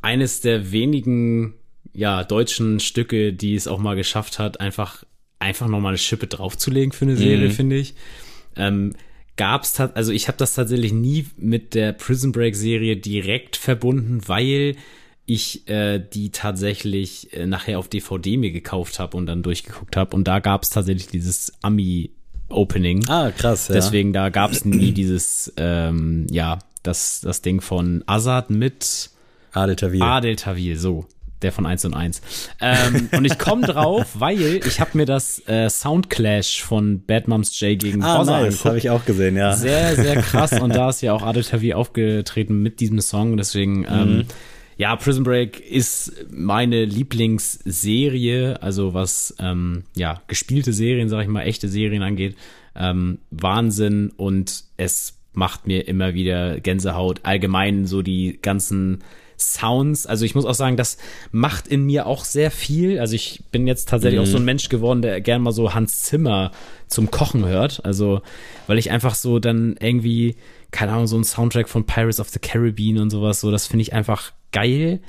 eines der wenigen ja, deutschen Stücke, die es auch mal geschafft hat, einfach einfach nochmal eine Schippe draufzulegen für eine Serie, mhm. finde ich. Ähm, gab's also ich habe das tatsächlich nie mit der Prison Break Serie direkt verbunden, weil ich äh, die tatsächlich äh, nachher auf DVD mir gekauft habe und dann durchgeguckt habe und da gab's tatsächlich dieses Ami Opening. Ah, krass, ja. Deswegen da gab's nie dieses ähm, ja, das das Ding von Azad mit Adel Tawil. Adel Tawil, so der von 1 und 1. Ähm, und ich komme drauf, weil ich habe mir das äh, Soundclash von Bad Moms J gegen ah, Bozza nice, habe ich auch gesehen, ja. Sehr, sehr krass. Und da ist ja auch Adel Tavi aufgetreten mit diesem Song. Deswegen, mhm. ähm, ja, Prison Break ist meine Lieblingsserie, also was ähm, ja gespielte Serien, sag ich mal, echte Serien angeht. Ähm, Wahnsinn und es macht mir immer wieder Gänsehaut. Allgemein so die ganzen Sounds. Also ich muss auch sagen, das macht in mir auch sehr viel. Also ich bin jetzt tatsächlich mhm. auch so ein Mensch geworden, der gern mal so Hans Zimmer zum Kochen hört. Also weil ich einfach so dann irgendwie, keine Ahnung, so ein Soundtrack von Pirates of the Caribbean und sowas, so das finde ich einfach geil.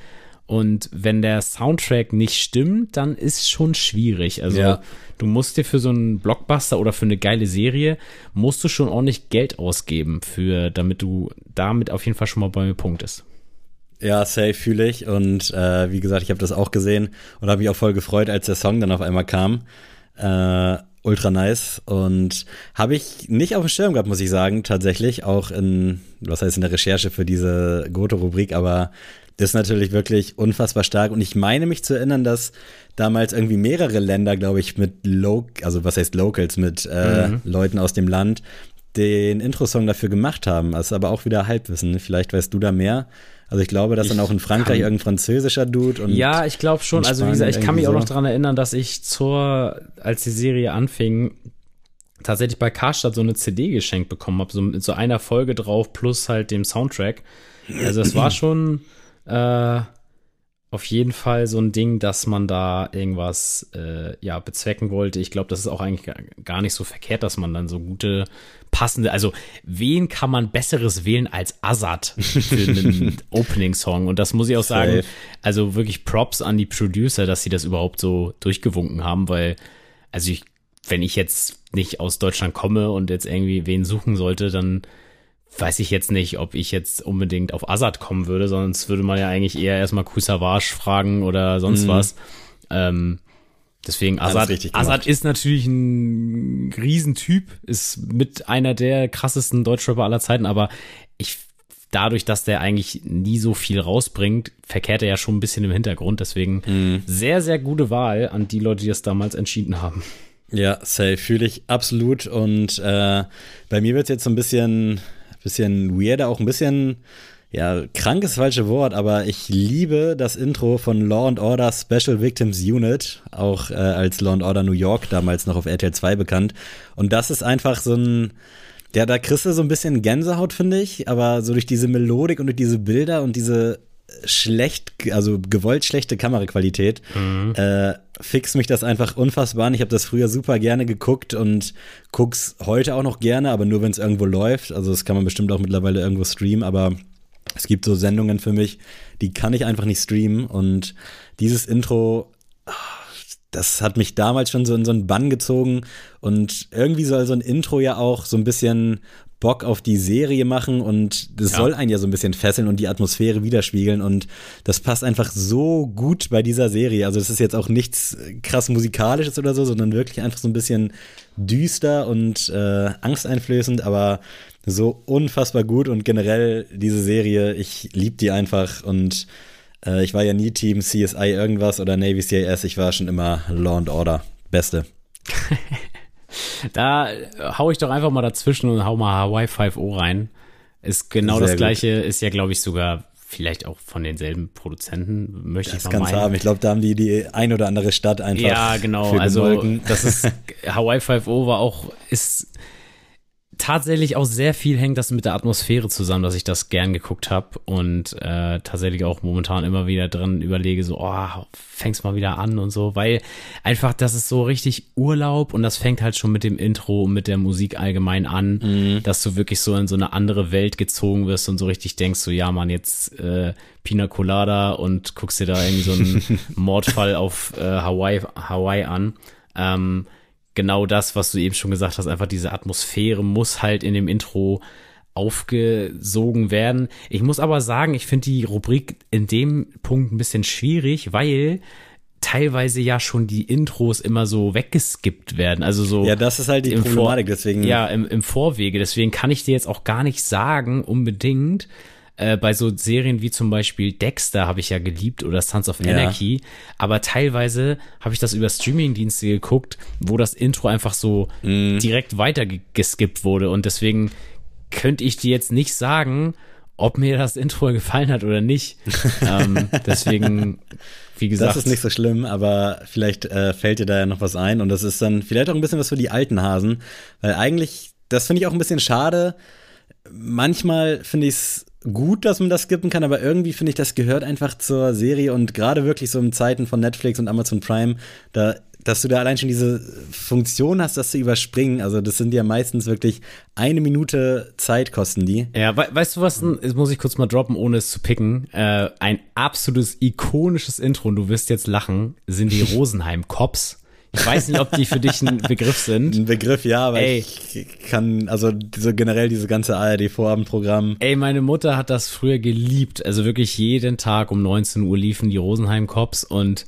Und wenn der Soundtrack nicht stimmt, dann ist schon schwierig. Also ja. du musst dir für so einen Blockbuster oder für eine geile Serie, musst du schon ordentlich Geld ausgeben für, damit du damit auf jeden Fall schon mal bei mir punktest. Ja, safe fühle ich. Und äh, wie gesagt, ich habe das auch gesehen und habe mich auch voll gefreut, als der Song dann auf einmal kam. Äh, ultra nice. Und habe ich nicht auf dem Schirm gehabt, muss ich sagen, tatsächlich. Auch in, was heißt in der Recherche für diese Goto-Rubrik, aber das ist natürlich wirklich unfassbar stark. Und ich meine mich zu erinnern, dass damals irgendwie mehrere Länder, glaube ich, mit Lo also was heißt Locals, mit äh, mhm. Leuten aus dem Land den Intro-Song dafür gemacht haben. Das ist aber auch wieder Halbwissen. Vielleicht weißt du da mehr. Also ich glaube, dass ich dann auch in Frankreich irgendein französischer Dude und Ja, ich glaube schon. Also wie gesagt, ich kann mich auch noch daran erinnern, dass ich zur, als die Serie anfing, tatsächlich bei Karstadt so eine CD geschenkt bekommen habe, so mit so einer Folge drauf plus halt dem Soundtrack. Also es war schon äh, auf jeden Fall so ein Ding, dass man da irgendwas äh, ja bezwecken wollte. Ich glaube, das ist auch eigentlich gar nicht so verkehrt, dass man dann so gute passende, also wen kann man besseres wählen als Azad für einen Opening-Song? Und das muss ich auch sagen, also wirklich Props an die Producer, dass sie das überhaupt so durchgewunken haben, weil, also ich, wenn ich jetzt nicht aus Deutschland komme und jetzt irgendwie wen suchen sollte, dann weiß ich jetzt nicht, ob ich jetzt unbedingt auf Azad kommen würde, sonst würde man ja eigentlich eher erstmal Kusavage fragen oder sonst mhm. was. Ähm, Deswegen, Assad, Assad ist natürlich ein Riesentyp, ist mit einer der krassesten Deutschrapper aller Zeiten, aber ich, dadurch, dass der eigentlich nie so viel rausbringt, verkehrt er ja schon ein bisschen im Hintergrund. Deswegen mhm. sehr, sehr gute Wahl an die Leute, die das damals entschieden haben. Ja, safe, fühle ich absolut. Und äh, bei mir wird es jetzt so ein bisschen, bisschen weirder, auch ein bisschen ja, krank ist das falsche Wort, aber ich liebe das Intro von Law and Order Special Victims Unit, auch äh, als Law and Order New York damals noch auf RTL 2 bekannt. Und das ist einfach so ein, ja, da kriegst du so ein bisschen Gänsehaut, finde ich, aber so durch diese Melodik und durch diese Bilder und diese schlecht, also gewollt schlechte Kameraqualität, mhm. äh, fix mich das einfach unfassbar an. Ich habe das früher super gerne geguckt und guck's heute auch noch gerne, aber nur wenn es irgendwo läuft. Also das kann man bestimmt auch mittlerweile irgendwo streamen, aber es gibt so Sendungen für mich, die kann ich einfach nicht streamen. Und dieses Intro, das hat mich damals schon so in so einen Bann gezogen. Und irgendwie soll so ein Intro ja auch so ein bisschen Bock auf die Serie machen und das ja. soll einen ja so ein bisschen fesseln und die Atmosphäre widerspiegeln und das passt einfach so gut bei dieser Serie. Also es ist jetzt auch nichts krass musikalisches oder so, sondern wirklich einfach so ein bisschen düster und äh, angsteinflößend, aber so unfassbar gut und generell diese Serie, ich liebe die einfach und äh, ich war ja nie Team CSI irgendwas oder Navy CIS, ich war schon immer Law and Order. Beste. da hau ich doch einfach mal dazwischen und hau mal Hawaii 5O rein. Ist genau Sehr das gleiche, gut. ist ja, glaube ich, sogar vielleicht auch von denselben Produzenten, möchte das ich mal meinen. Das haben. Ich glaube, da haben die die ein oder andere Stadt einfach. Ja, genau. Also, das ist, Hawaii 5O war auch, ist tatsächlich auch sehr viel hängt das mit der Atmosphäre zusammen, dass ich das gern geguckt habe und äh, tatsächlich auch momentan immer wieder drin überlege, so, oh, fängst mal wieder an und so, weil einfach das ist so richtig Urlaub und das fängt halt schon mit dem Intro und mit der Musik allgemein an, mhm. dass du wirklich so in so eine andere Welt gezogen wirst und so richtig denkst, so, ja, man, jetzt äh, Pina Colada und guckst dir da irgendwie so einen Mordfall auf äh, Hawaii, Hawaii an. Ähm, genau das, was du eben schon gesagt hast, einfach diese Atmosphäre muss halt in dem Intro aufgesogen werden. Ich muss aber sagen, ich finde die Rubrik in dem Punkt ein bisschen schwierig, weil teilweise ja schon die Intros immer so weggeskippt werden. Also so. Ja, das ist halt die Problematik, deswegen. Ja, im, im Vorwege. Deswegen kann ich dir jetzt auch gar nicht sagen, unbedingt, äh, bei so Serien wie zum Beispiel Dexter habe ich ja geliebt oder Sons of Anarchy, ja. aber teilweise habe ich das über Streamingdienste geguckt, wo das Intro einfach so mm. direkt weitergeskippt wurde und deswegen könnte ich dir jetzt nicht sagen, ob mir das Intro gefallen hat oder nicht. ähm, deswegen, wie gesagt. Das ist nicht so schlimm, aber vielleicht äh, fällt dir da ja noch was ein und das ist dann vielleicht auch ein bisschen was für die alten Hasen, weil eigentlich, das finde ich auch ein bisschen schade. Manchmal finde ich es gut, dass man das skippen kann, aber irgendwie finde ich, das gehört einfach zur Serie und gerade wirklich so in Zeiten von Netflix und Amazon Prime, da dass du da allein schon diese Funktion hast, das zu überspringen. Also das sind ja meistens wirklich eine Minute Zeit kosten die. Ja, we weißt du was, das muss ich kurz mal droppen, ohne es zu picken. Äh, ein absolutes ikonisches Intro, und du wirst jetzt lachen, sind die Rosenheim Cops. Ich weiß nicht, ob die für dich ein Begriff sind. Ein Begriff, ja, aber Ey. ich kann, also so generell diese ganze ARD-Vorabendprogramm. Ey, meine Mutter hat das früher geliebt. Also wirklich jeden Tag um 19 Uhr liefen die Rosenheim Cops und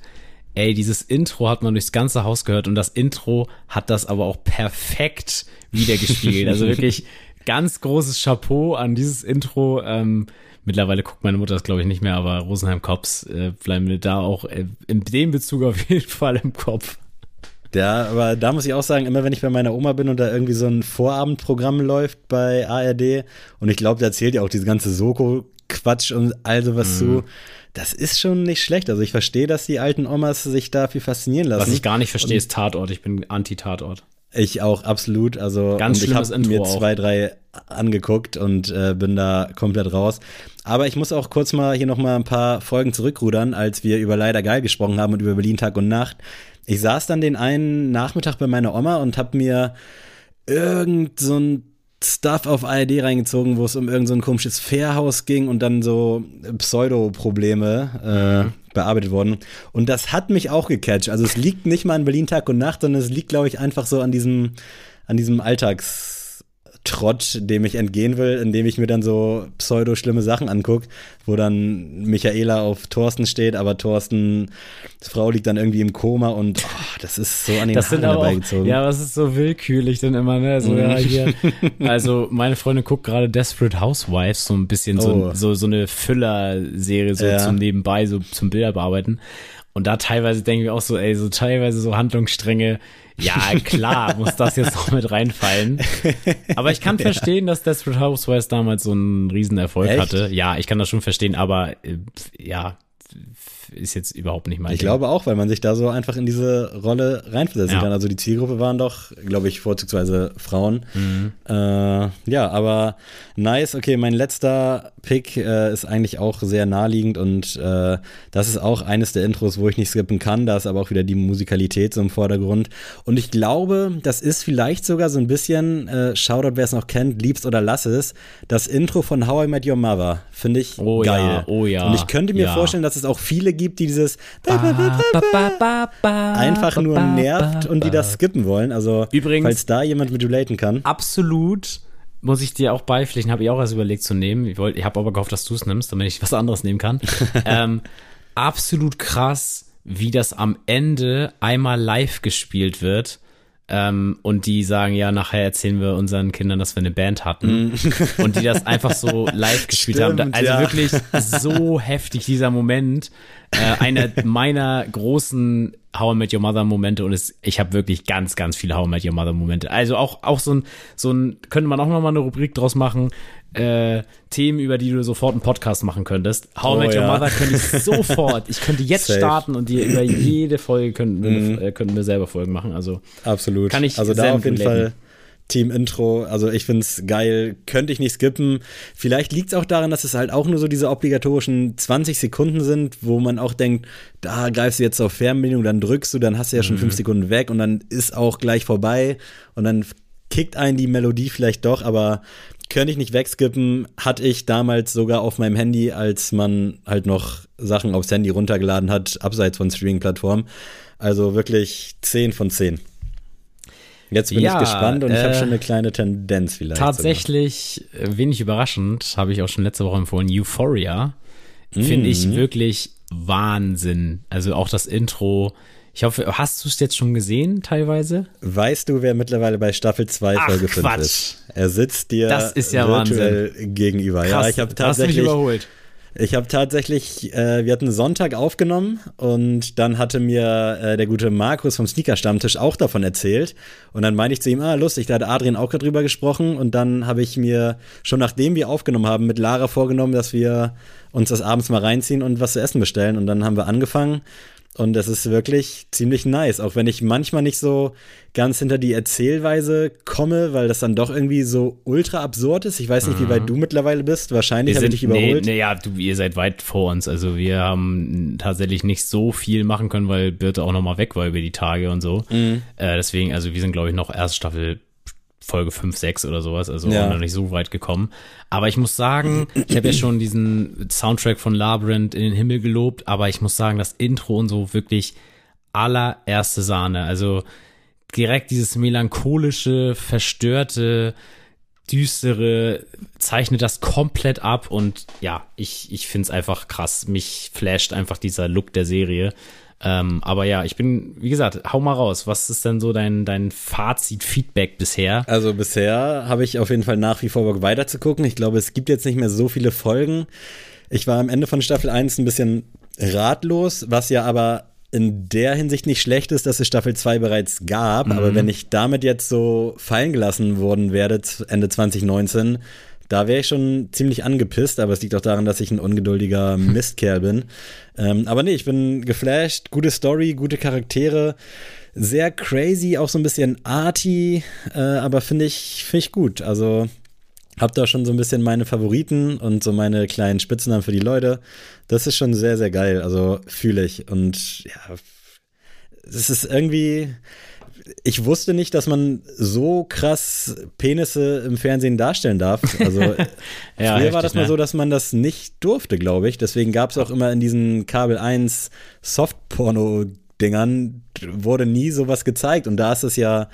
ey, dieses Intro hat man durchs ganze Haus gehört und das Intro hat das aber auch perfekt wiedergespiegelt. also wirklich ganz großes Chapeau an dieses Intro. Ähm, mittlerweile guckt meine Mutter das, glaube ich, nicht mehr, aber Rosenheim Cops äh, bleiben mir da auch äh, in dem Bezug auf jeden Fall im Kopf. Ja, aber da muss ich auch sagen, immer wenn ich bei meiner Oma bin und da irgendwie so ein Vorabendprogramm läuft bei ARD und ich glaube, da erzählt ja auch diese ganze Soko-Quatsch und all sowas mhm. zu. Das ist schon nicht schlecht. Also ich verstehe, dass die alten Omas sich dafür faszinieren lassen. Was ich gar nicht verstehe, ist Tatort. Ich bin anti-Tatort. Ich auch, absolut. Also Ganz ich habe mir zwei, drei angeguckt und äh, bin da komplett raus. Aber ich muss auch kurz mal hier noch mal ein paar Folgen zurückrudern, als wir über Leider Geil gesprochen haben und über Berlin Tag und Nacht. Ich saß dann den einen Nachmittag bei meiner Oma und habe mir irgend so ein Stuff auf ARD reingezogen, wo es um irgendein so komisches Fährhaus ging und dann so Pseudo-Probleme äh, mhm. bearbeitet wurden. Und das hat mich auch gecatcht. Also es liegt nicht mal an Berlin Tag und Nacht, sondern es liegt, glaube ich, einfach so an diesem, an diesem Alltags- Trott, dem ich entgehen will, indem ich mir dann so pseudo-schlimme Sachen angucke, wo dann Michaela auf Thorsten steht, aber Thorstens Frau liegt dann irgendwie im Koma und oh, das ist so an den das Haaren dabei gezogen. Ja, was ist so willkürlich dann immer, ne? So, ja, hier. Also, meine Freundin guckt gerade Desperate Housewives, so ein bisschen so, oh. so, so eine Füller-Serie, so ja. zum Nebenbei, so zum Bilder bearbeiten. Und da teilweise denke ich auch so, ey, so teilweise so Handlungsstränge, ja, klar, muss das jetzt noch mit reinfallen. Aber ich kann verstehen, dass Desperate Housewives damals so einen Riesenerfolg Echt? hatte. Ja, ich kann das schon verstehen, aber äh, ja, ist jetzt überhaupt nicht mein Ich Ding. glaube auch, weil man sich da so einfach in diese Rolle reinversetzen ja. kann. Also die Zielgruppe waren doch, glaube ich, vorzugsweise Frauen. Mhm. Äh, ja, aber nice. Okay, mein letzter Pick äh, ist eigentlich auch sehr naheliegend und äh, das ist auch eines der Intros, wo ich nicht skippen kann. Da ist aber auch wieder die Musikalität so im Vordergrund. Und ich glaube, das ist vielleicht sogar so ein bisschen, äh, Shoutout, wer es noch kennt, liebst oder lass es, das Intro von How I Met Your Mother. Finde ich oh, geil. Ja, oh ja. Und ich könnte mir ja. vorstellen, dass es auch viele gibt, die dieses einfach nur nervt und die das skippen wollen. Also, Übrigens, falls da jemand mit relaten kann. Absolut muss ich dir auch beipflichten, habe ich auch erst überlegt zu nehmen. Ich, wollt, ich habe aber gehofft, dass du es nimmst, damit ich was anderes nehmen kann. ähm, absolut krass, wie das am Ende einmal live gespielt wird ähm, und die sagen, ja, nachher erzählen wir unseren Kindern, dass wir eine Band hatten. Mm. und die das einfach so live gespielt Stimmt, haben. Also ja. wirklich so heftig, dieser Moment. Äh, einer meiner großen How I Met Your Mother Momente und es, ich habe wirklich ganz, ganz viele How I Met Your Mother Momente. Also auch, auch so ein, so ein, könnte man auch noch mal eine Rubrik draus machen, äh, Themen, über die du sofort einen Podcast machen könntest. How I Met Your ja. Mother könnte ich sofort, ich könnte jetzt Safe. starten und dir über jede Folge könnten wir, mm. äh, könnten wir selber Folgen machen. Also absolut. Kann ich also da auf jeden Fall Team Intro. Also ich find's geil, könnte ich nicht skippen. Vielleicht liegt's auch daran, dass es halt auch nur so diese obligatorischen 20 Sekunden sind, wo man auch denkt, da greifst du jetzt auf Fernbedienung, dann drückst du, dann hast du ja schon mhm. fünf Sekunden weg und dann ist auch gleich vorbei und dann kickt einen die Melodie vielleicht doch, aber könnte ich nicht wegskippen, hatte ich damals sogar auf meinem Handy, als man halt noch Sachen aufs Handy runtergeladen hat, abseits von Streaming-Plattformen. Also wirklich 10 von 10. Jetzt bin ja, ich gespannt und äh, ich habe schon eine kleine Tendenz vielleicht. Tatsächlich, sogar. Äh, wenig überraschend, habe ich auch schon letzte Woche empfohlen, Euphoria. Mm. Finde ich wirklich Wahnsinn. Also auch das Intro. Ich hoffe, hast du es jetzt schon gesehen teilweise? Weißt du, wer mittlerweile bei Staffel 2 Folge 5 ist? Er sitzt dir das ist ja virtuell Wahnsinn. gegenüber. Krass, ja, ich habe tatsächlich hast mich überholt. Ich habe tatsächlich, äh, wir hatten Sonntag aufgenommen und dann hatte mir äh, der gute Markus vom Sneaker-Stammtisch auch davon erzählt. Und dann meinte ich zu ihm, ah, lustig, da hat Adrian auch gerade drüber gesprochen. Und dann habe ich mir schon nachdem wir aufgenommen haben, mit Lara vorgenommen, dass wir uns das abends mal reinziehen und was zu essen bestellen. Und dann haben wir angefangen und das ist wirklich ziemlich nice, auch wenn ich manchmal nicht so ganz hinter die Erzählweise komme, weil das dann doch irgendwie so ultra absurd ist. Ich weiß nicht, mhm. wie weit mhm. du mittlerweile bist. Wahrscheinlich habe ich dich überholt. Nee, nee, ja, du, ihr seid weit vor uns. Also wir haben tatsächlich nicht so viel machen können, weil Birte auch noch mal weg war über die Tage und so. Mhm. Äh, deswegen, also wir sind, glaube ich, noch erst Staffel Folge 5, 6 oder sowas, also ja. noch nicht so weit gekommen. Aber ich muss sagen, ich habe ja schon diesen Soundtrack von Labyrinth in den Himmel gelobt, aber ich muss sagen, das Intro und so wirklich allererste Sahne. Also direkt dieses melancholische, verstörte, düstere zeichnet das komplett ab und ja, ich, ich finde es einfach krass. Mich flasht einfach dieser Look der Serie. Ähm, aber ja, ich bin, wie gesagt, hau mal raus. Was ist denn so dein, dein Fazit, Feedback bisher? Also bisher habe ich auf jeden Fall nach wie vor Bock weiter zu gucken. Ich glaube, es gibt jetzt nicht mehr so viele Folgen. Ich war am Ende von Staffel 1 ein bisschen ratlos, was ja aber in der Hinsicht nicht schlecht ist, dass es Staffel 2 bereits gab. Mhm. Aber wenn ich damit jetzt so fallen gelassen worden werde, Ende 2019, da wäre ich schon ziemlich angepisst, aber es liegt auch daran, dass ich ein ungeduldiger Mistkerl bin. Ähm, aber nee, ich bin geflasht. Gute Story, gute Charaktere. Sehr crazy, auch so ein bisschen arty, äh, aber finde ich, find ich gut. Also hab da schon so ein bisschen meine Favoriten und so meine kleinen Spitznamen für die Leute. Das ist schon sehr, sehr geil. Also fühle ich. Und ja, es ist irgendwie, ich wusste nicht, dass man so krass Penisse im Fernsehen darstellen darf. Also ja, früher heftig, war das mal ne? so, dass man das nicht durfte, glaube ich. Deswegen gab es auch immer in diesen Kabel 1 Softporno-Dingern, wurde nie sowas gezeigt. Und da ist es ja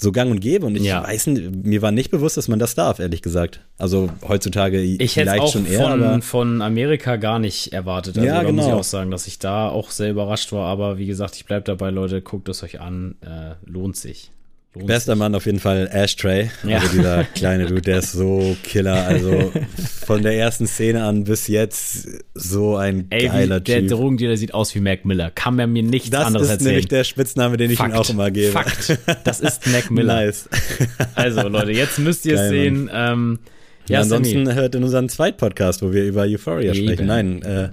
so gang und gäbe. Und ich ja. weiß nicht, mir war nicht bewusst, dass man das darf, ehrlich gesagt. Also heutzutage ich vielleicht auch schon eher. Von, aber von Amerika gar nicht erwartet. Also ja, da genau. muss ich auch sagen, dass ich da auch sehr überrascht war. Aber wie gesagt, ich bleibe dabei, Leute, guckt es euch an. Äh, lohnt sich. Bester Mann auf jeden Fall Ashtray. Ja. Also dieser kleine Dude, der ist so Killer. Also von der ersten Szene an bis jetzt so ein Ey, geiler wie, Der Drogendealer sieht aus wie Mac Miller. Kann man mir nichts das anderes erzählen. Das ist nämlich der Spitzname, den ich Fakt. ihm auch immer gebe. Fakt. Das ist Mac Miller. Nice. Also Leute, jetzt müsst ihr es sehen. Ähm, ja, ansonsten hört in unseren Zweit-Podcast, wo wir über Euphoria Eben. sprechen. Nein, äh,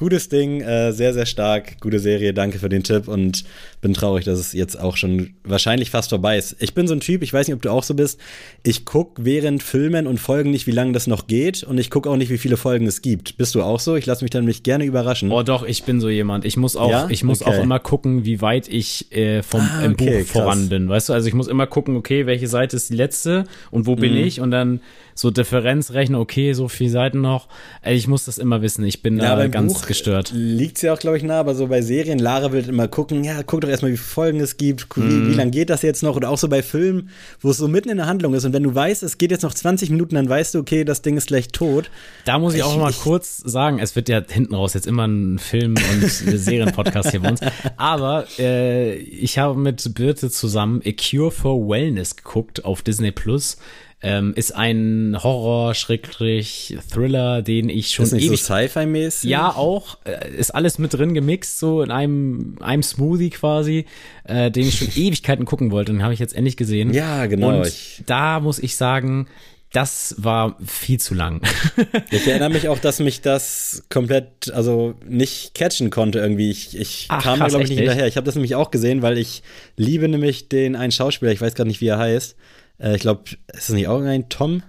gutes Ding, äh, sehr, sehr stark, gute Serie, danke für den Tipp und bin traurig, dass es jetzt auch schon wahrscheinlich fast vorbei ist. Ich bin so ein Typ, ich weiß nicht, ob du auch so bist, ich gucke während Filmen und Folgen nicht, wie lange das noch geht und ich gucke auch nicht, wie viele Folgen es gibt. Bist du auch so? Ich lasse mich dann mich gerne überraschen. Oh doch, ich bin so jemand. Ich muss auch, ja? ich muss okay. auch immer gucken, wie weit ich äh, vom ah, im okay, Buch voran bin. Weißt du, also ich muss immer gucken, okay, welche Seite ist die letzte und wo bin mhm. ich und dann so Differenz rechnen, okay, so viele Seiten noch. Ich muss das immer wissen. Ich bin ja, da ganz Buch gestört. Liegt ja auch, glaube ich, nah, aber so bei Serien, Lara will immer gucken, ja, guck doch erstmal, wie viele Folgen es gibt, wie, mm. wie lange geht das jetzt noch? Oder auch so bei Filmen, wo es so mitten in der Handlung ist und wenn du weißt, es geht jetzt noch 20 Minuten, dann weißt du, okay, das Ding ist gleich tot. Da muss ich, ich auch mal ich, kurz sagen, es wird ja hinten raus jetzt immer ein Film- und Serienpodcast hier bei uns. Aber äh, ich habe mit Birte zusammen A Cure for Wellness geguckt auf Disney Plus. Ähm, ist ein Horror-Thriller, den ich schon ist nicht ewig, so Sci-Fi-mäßig? Ja, auch. Äh, ist alles mit drin gemixt, so in einem, einem Smoothie quasi, äh, den ich schon Ewigkeiten gucken wollte. Den habe ich jetzt endlich gesehen. Ja, genau. Und da muss ich sagen, das war viel zu lang. ich erinnere mich auch, dass mich das komplett, also nicht catchen konnte irgendwie. Ich, ich Ach, kam da, glaube ich, nicht hinterher. Ich habe das nämlich auch gesehen, weil ich liebe nämlich den einen Schauspieler, ich weiß gerade nicht, wie er heißt. Äh, ich glaube, ist das nicht auch ein Tom?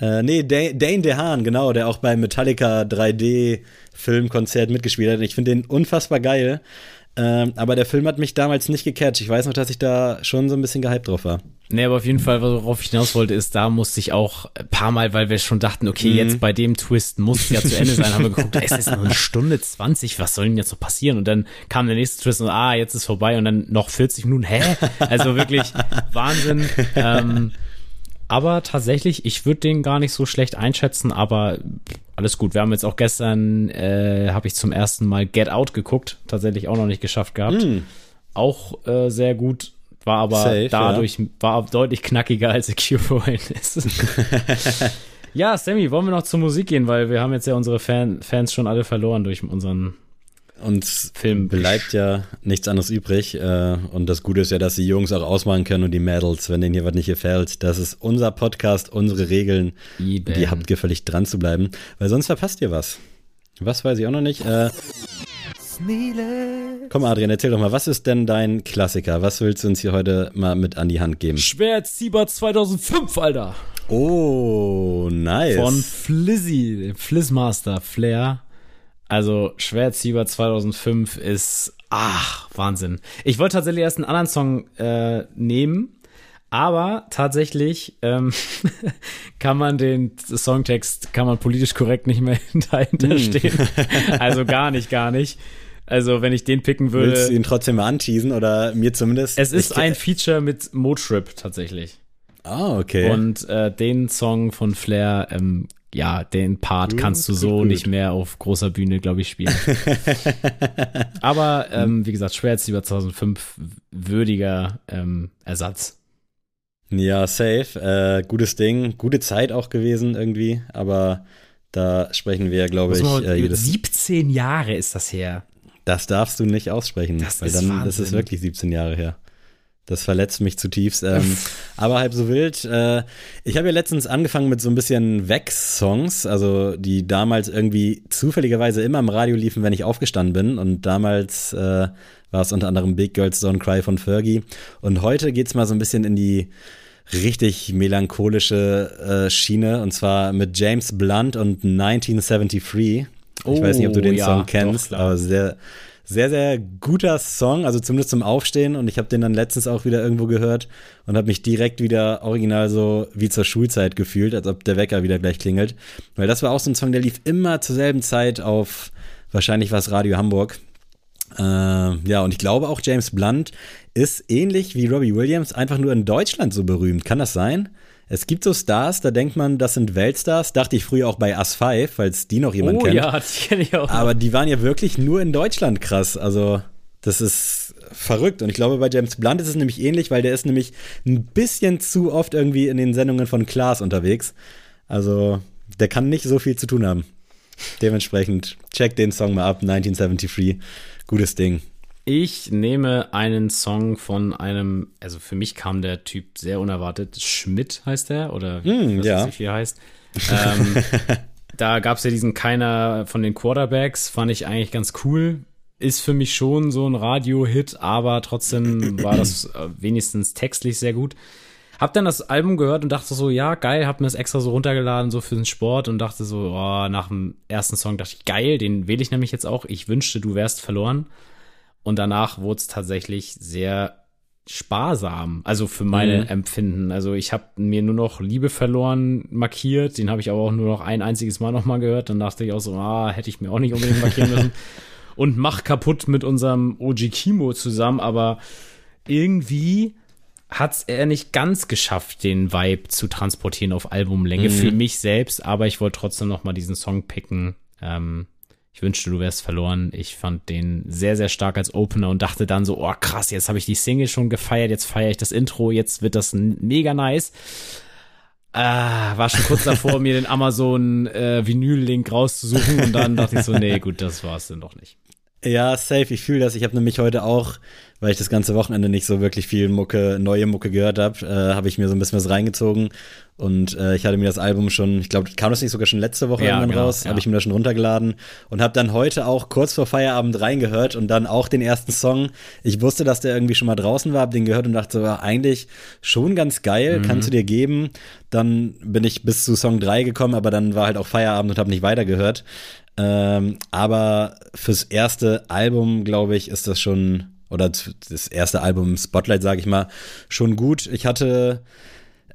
Äh, nee, Dane, Dane DeHaan, genau, der auch beim Metallica 3D Filmkonzert mitgespielt hat. Ich finde den unfassbar geil. Ähm, aber der Film hat mich damals nicht gecatcht. Ich weiß noch, dass ich da schon so ein bisschen gehypt drauf war. Nee, aber auf jeden Fall, worauf ich hinaus wollte, ist, da musste ich auch ein paar Mal, weil wir schon dachten, okay, mhm. jetzt bei dem Twist muss es ja zu Ende sein, haben wir geguckt, es ist noch eine Stunde 20, was soll denn jetzt noch passieren? Und dann kam der nächste Twist und ah, jetzt ist vorbei und dann noch 40 Minuten, hä? Also wirklich Wahnsinn. Ähm, aber tatsächlich, ich würde den gar nicht so schlecht einschätzen, aber alles gut. Wir haben jetzt auch gestern, äh, habe ich zum ersten Mal Get Out geguckt, tatsächlich auch noch nicht geschafft gehabt. Mm. Auch äh, sehr gut, war aber Safe, dadurch, ja. war deutlich knackiger als A Cure for ist. ja, Sammy, wollen wir noch zur Musik gehen, weil wir haben jetzt ja unsere Fan Fans schon alle verloren durch unseren und Film bleibt ja nichts anderes übrig. Äh, und das Gute ist ja, dass die Jungs auch ausmachen können und die Mädels, wenn denen hier was nicht gefällt. Das ist unser Podcast, unsere Regeln. Eben. Die habt ihr völlig dran zu bleiben, weil sonst verpasst ihr was. Was weiß ich auch noch nicht. Äh, Komm, Adrian, erzähl doch mal, was ist denn dein Klassiker? Was willst du uns hier heute mal mit an die Hand geben? Schwertzieber 2005, Alter. Oh, nice. Von Flizzy, dem Flizzmaster Flair. Also Schwertzieber 2005 ist, ach, Wahnsinn. Ich wollte tatsächlich erst einen anderen Song äh, nehmen, aber tatsächlich ähm, kann man den Songtext, kann man politisch korrekt nicht mehr dahinter stehen. Hm. also gar nicht, gar nicht. Also wenn ich den picken würde. Willst du ihn trotzdem mal anteasen oder mir zumindest? Es ist ein Feature mit Motrip tatsächlich. Ah, okay. Und äh, den Song von Flair ähm, ja, den Part kannst du so nicht mehr auf großer Bühne, glaube ich, spielen. Aber ähm, wie gesagt, Schwertslieber 2005 würdiger ähm, Ersatz. Ja, safe. Äh, gutes Ding. Gute Zeit auch gewesen irgendwie. Aber da sprechen wir, glaube ich, äh, jedes 17 Jahre ist das her. Das darfst du nicht aussprechen, das weil ist dann Wahnsinn. das ist wirklich 17 Jahre her. Das verletzt mich zutiefst. Ähm, aber halb so wild. Äh, ich habe ja letztens angefangen mit so ein bisschen Wex-Songs, also die damals irgendwie zufälligerweise immer im Radio liefen, wenn ich aufgestanden bin. Und damals äh, war es unter anderem Big Girls Don't Cry von Fergie. Und heute geht's mal so ein bisschen in die richtig melancholische äh, Schiene. Und zwar mit James Blunt und 1973. Ich weiß nicht, ob du den oh, ja, Song kennst, doch, aber sehr sehr, sehr guter Song, also zumindest zum Aufstehen. Und ich habe den dann letztens auch wieder irgendwo gehört und habe mich direkt wieder original so wie zur Schulzeit gefühlt, als ob der Wecker wieder gleich klingelt. Weil das war auch so ein Song, der lief immer zur selben Zeit auf, wahrscheinlich war es Radio Hamburg. Äh, ja, und ich glaube auch James Blunt ist ähnlich wie Robbie Williams einfach nur in Deutschland so berühmt. Kann das sein? Es gibt so Stars, da denkt man, das sind Weltstars. Dachte ich früher auch bei Us 5, falls die noch jemand oh, kennt. Ja, die kenne ich auch. Aber die waren ja wirklich nur in Deutschland krass. Also, das ist verrückt. Und ich glaube, bei James Blunt ist es nämlich ähnlich, weil der ist nämlich ein bisschen zu oft irgendwie in den Sendungen von Klaas unterwegs. Also, der kann nicht so viel zu tun haben. Dementsprechend, check den Song mal ab, 1973. Gutes Ding. Ich nehme einen Song von einem, also für mich kam der Typ sehr unerwartet. Schmidt heißt er, oder mm, was ja. weiß ich, wie er heißt. Ähm, da gab es ja diesen keiner von den Quarterbacks, fand ich eigentlich ganz cool. Ist für mich schon so ein Radio-Hit, aber trotzdem war das äh, wenigstens textlich sehr gut. Hab dann das Album gehört und dachte so, ja, geil, hab mir das extra so runtergeladen, so für den Sport und dachte so, oh, nach dem ersten Song dachte ich, geil, den wähle ich nämlich jetzt auch. Ich wünschte, du wärst verloren. Und danach wurde es tatsächlich sehr sparsam, also für meine mhm. Empfinden. Also ich habe mir nur noch Liebe verloren markiert, den habe ich aber auch nur noch ein einziges Mal nochmal gehört. Dann dachte ich auch so, ah, hätte ich mir auch nicht unbedingt markieren müssen. Und mach kaputt mit unserem OG Kimo zusammen, aber irgendwie hat's er nicht ganz geschafft, den Vibe zu transportieren auf Albumlänge mhm. für mich selbst, aber ich wollte trotzdem noch mal diesen Song picken. Ähm, ich wünschte, du wärst verloren. Ich fand den sehr, sehr stark als Opener und dachte dann so, oh krass, jetzt habe ich die Single schon gefeiert, jetzt feiere ich das Intro, jetzt wird das mega nice. Ah, war schon kurz davor, mir den Amazon äh, Vinyl-Link rauszusuchen und dann dachte ich so, nee, gut, das war's dann doch nicht. Ja, safe, ich fühle das. Ich habe nämlich heute auch weil ich das ganze Wochenende nicht so wirklich viel Mucke, neue Mucke gehört habe, äh, habe ich mir so ein bisschen was reingezogen. Und äh, ich hatte mir das Album schon, ich glaube, kam das nicht sogar schon letzte Woche ja, irgendwann genau, raus, ja. habe ich mir das schon runtergeladen und habe dann heute auch kurz vor Feierabend reingehört und dann auch den ersten Song. Ich wusste, dass der irgendwie schon mal draußen war, habe den gehört und dachte, so, eigentlich schon ganz geil, mhm. kannst du dir geben. Dann bin ich bis zu Song 3 gekommen, aber dann war halt auch Feierabend und habe nicht weitergehört. Ähm, aber fürs erste Album, glaube ich, ist das schon, oder das erste Album Spotlight, sage ich mal, schon gut. Ich hatte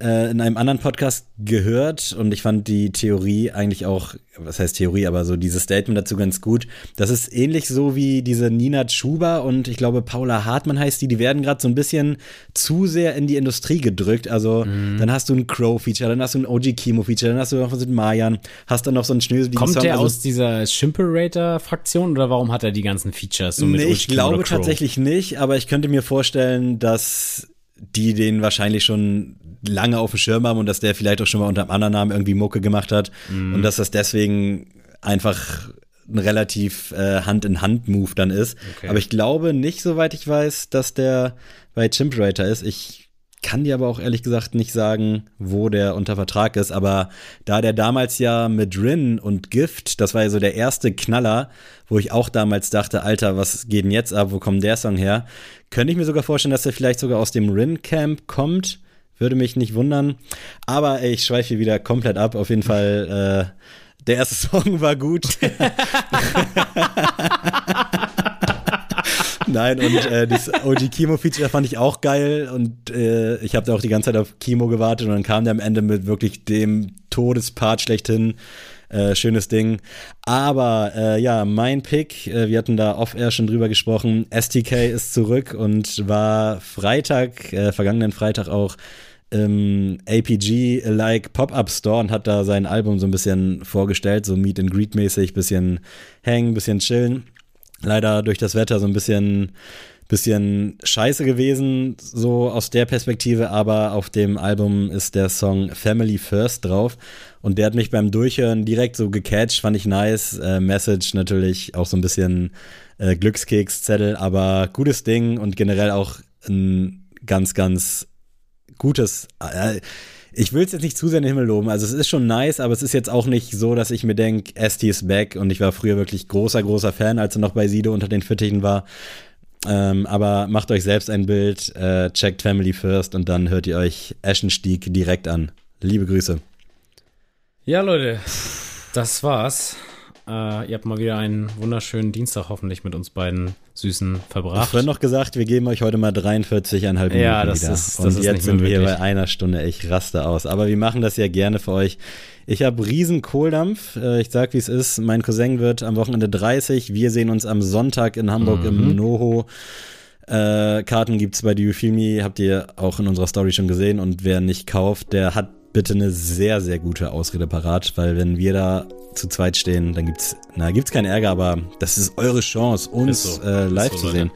äh, in einem anderen Podcast gehört und ich fand die Theorie eigentlich auch, was heißt Theorie, aber so dieses Statement dazu ganz gut. Das ist ähnlich so wie diese Nina Chuba und ich glaube Paula Hartmann heißt die, die werden gerade so ein bisschen zu sehr in die Industrie gedrückt. Also mhm. dann hast du ein Crow-Feature, dann hast du ein OG Chemo-Feature, dann hast du noch was mit Mayan, hast dann noch so ein Schnösel. Kommt Song, der also, aus dieser Shimperator-Fraktion oder warum hat er die ganzen Features? So nee, ich glaube tatsächlich nicht, aber ich könnte mir vorstellen, dass die den wahrscheinlich schon lange auf dem Schirm haben und dass der vielleicht auch schon mal unter einem anderen Namen irgendwie Mucke gemacht hat mm. und dass das deswegen einfach ein relativ äh, Hand-in-Hand-Move dann ist. Okay. Aber ich glaube nicht, soweit ich weiß, dass der bei Chimperator ist. Ich kann dir aber auch ehrlich gesagt nicht sagen, wo der unter Vertrag ist. Aber da der damals ja mit Rin und Gift, das war ja so der erste Knaller, wo ich auch damals dachte, Alter, was geht denn jetzt ab? Wo kommt der Song her? Könnte ich mir sogar vorstellen, dass er vielleicht sogar aus dem Rin-Camp kommt. Würde mich nicht wundern. Aber ey, ich schweife wieder komplett ab. Auf jeden Fall, äh, der erste Song war gut. Nein, und äh, das OG Kimo-Feature fand ich auch geil und äh, ich habe da auch die ganze Zeit auf Kimo gewartet und dann kam der am Ende mit wirklich dem Todespart schlechthin. Äh, schönes Ding. Aber äh, ja, mein Pick, äh, wir hatten da off-air schon drüber gesprochen, STK ist zurück und war Freitag, äh, vergangenen Freitag auch im APG-like Pop-Up Store und hat da sein Album so ein bisschen vorgestellt, so Meet and Greet mäßig, bisschen hängen, bisschen chillen leider durch das Wetter so ein bisschen, bisschen scheiße gewesen, so aus der Perspektive, aber auf dem Album ist der Song Family First drauf und der hat mich beim Durchhören direkt so gecatcht, fand ich nice. Äh, Message natürlich auch so ein bisschen äh, Glückskeks-Zettel, aber gutes Ding und generell auch ein ganz, ganz gutes. Äh, ich will es jetzt nicht zu sehr in den Himmel loben. Also es ist schon nice, aber es ist jetzt auch nicht so, dass ich mir denke, ST ist back und ich war früher wirklich großer, großer Fan, als er noch bei Sido unter den Fittichen war. Ähm, aber macht euch selbst ein Bild, äh, checkt Family First und dann hört ihr euch Eschenstieg direkt an. Liebe Grüße. Ja, Leute, das war's. Äh, ihr habt mal wieder einen wunderschönen Dienstag hoffentlich mit uns beiden Süßen verbracht. Ich habe noch gesagt, wir geben euch heute mal 43,5 Minuten ja, das wieder. Ist, das Und ist jetzt sind wir bei einer Stunde. Ich raste aus. Aber wir machen das ja gerne für euch. Ich habe riesen Kohldampf. Äh, ich sag, wie es ist. Mein Cousin wird am Wochenende 30. Wir sehen uns am Sonntag in Hamburg mhm. im Noho. Äh, Karten gibt's bei Do You Habt ihr auch in unserer Story schon gesehen. Und wer nicht kauft, der hat bitte eine sehr, sehr gute Ausrede parat, weil wenn wir da zu zweit stehen, dann gibt's, na, gibt's keinen Ärger, aber das ist eure Chance, uns so. äh, live so, zu sehen.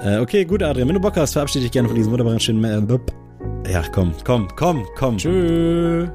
Äh, okay, gut, Adrian, wenn du Bock hast, verabschiede dich gerne von diesem wunderbaren schönen, äh, ja, komm, komm, komm, komm. Tschüss.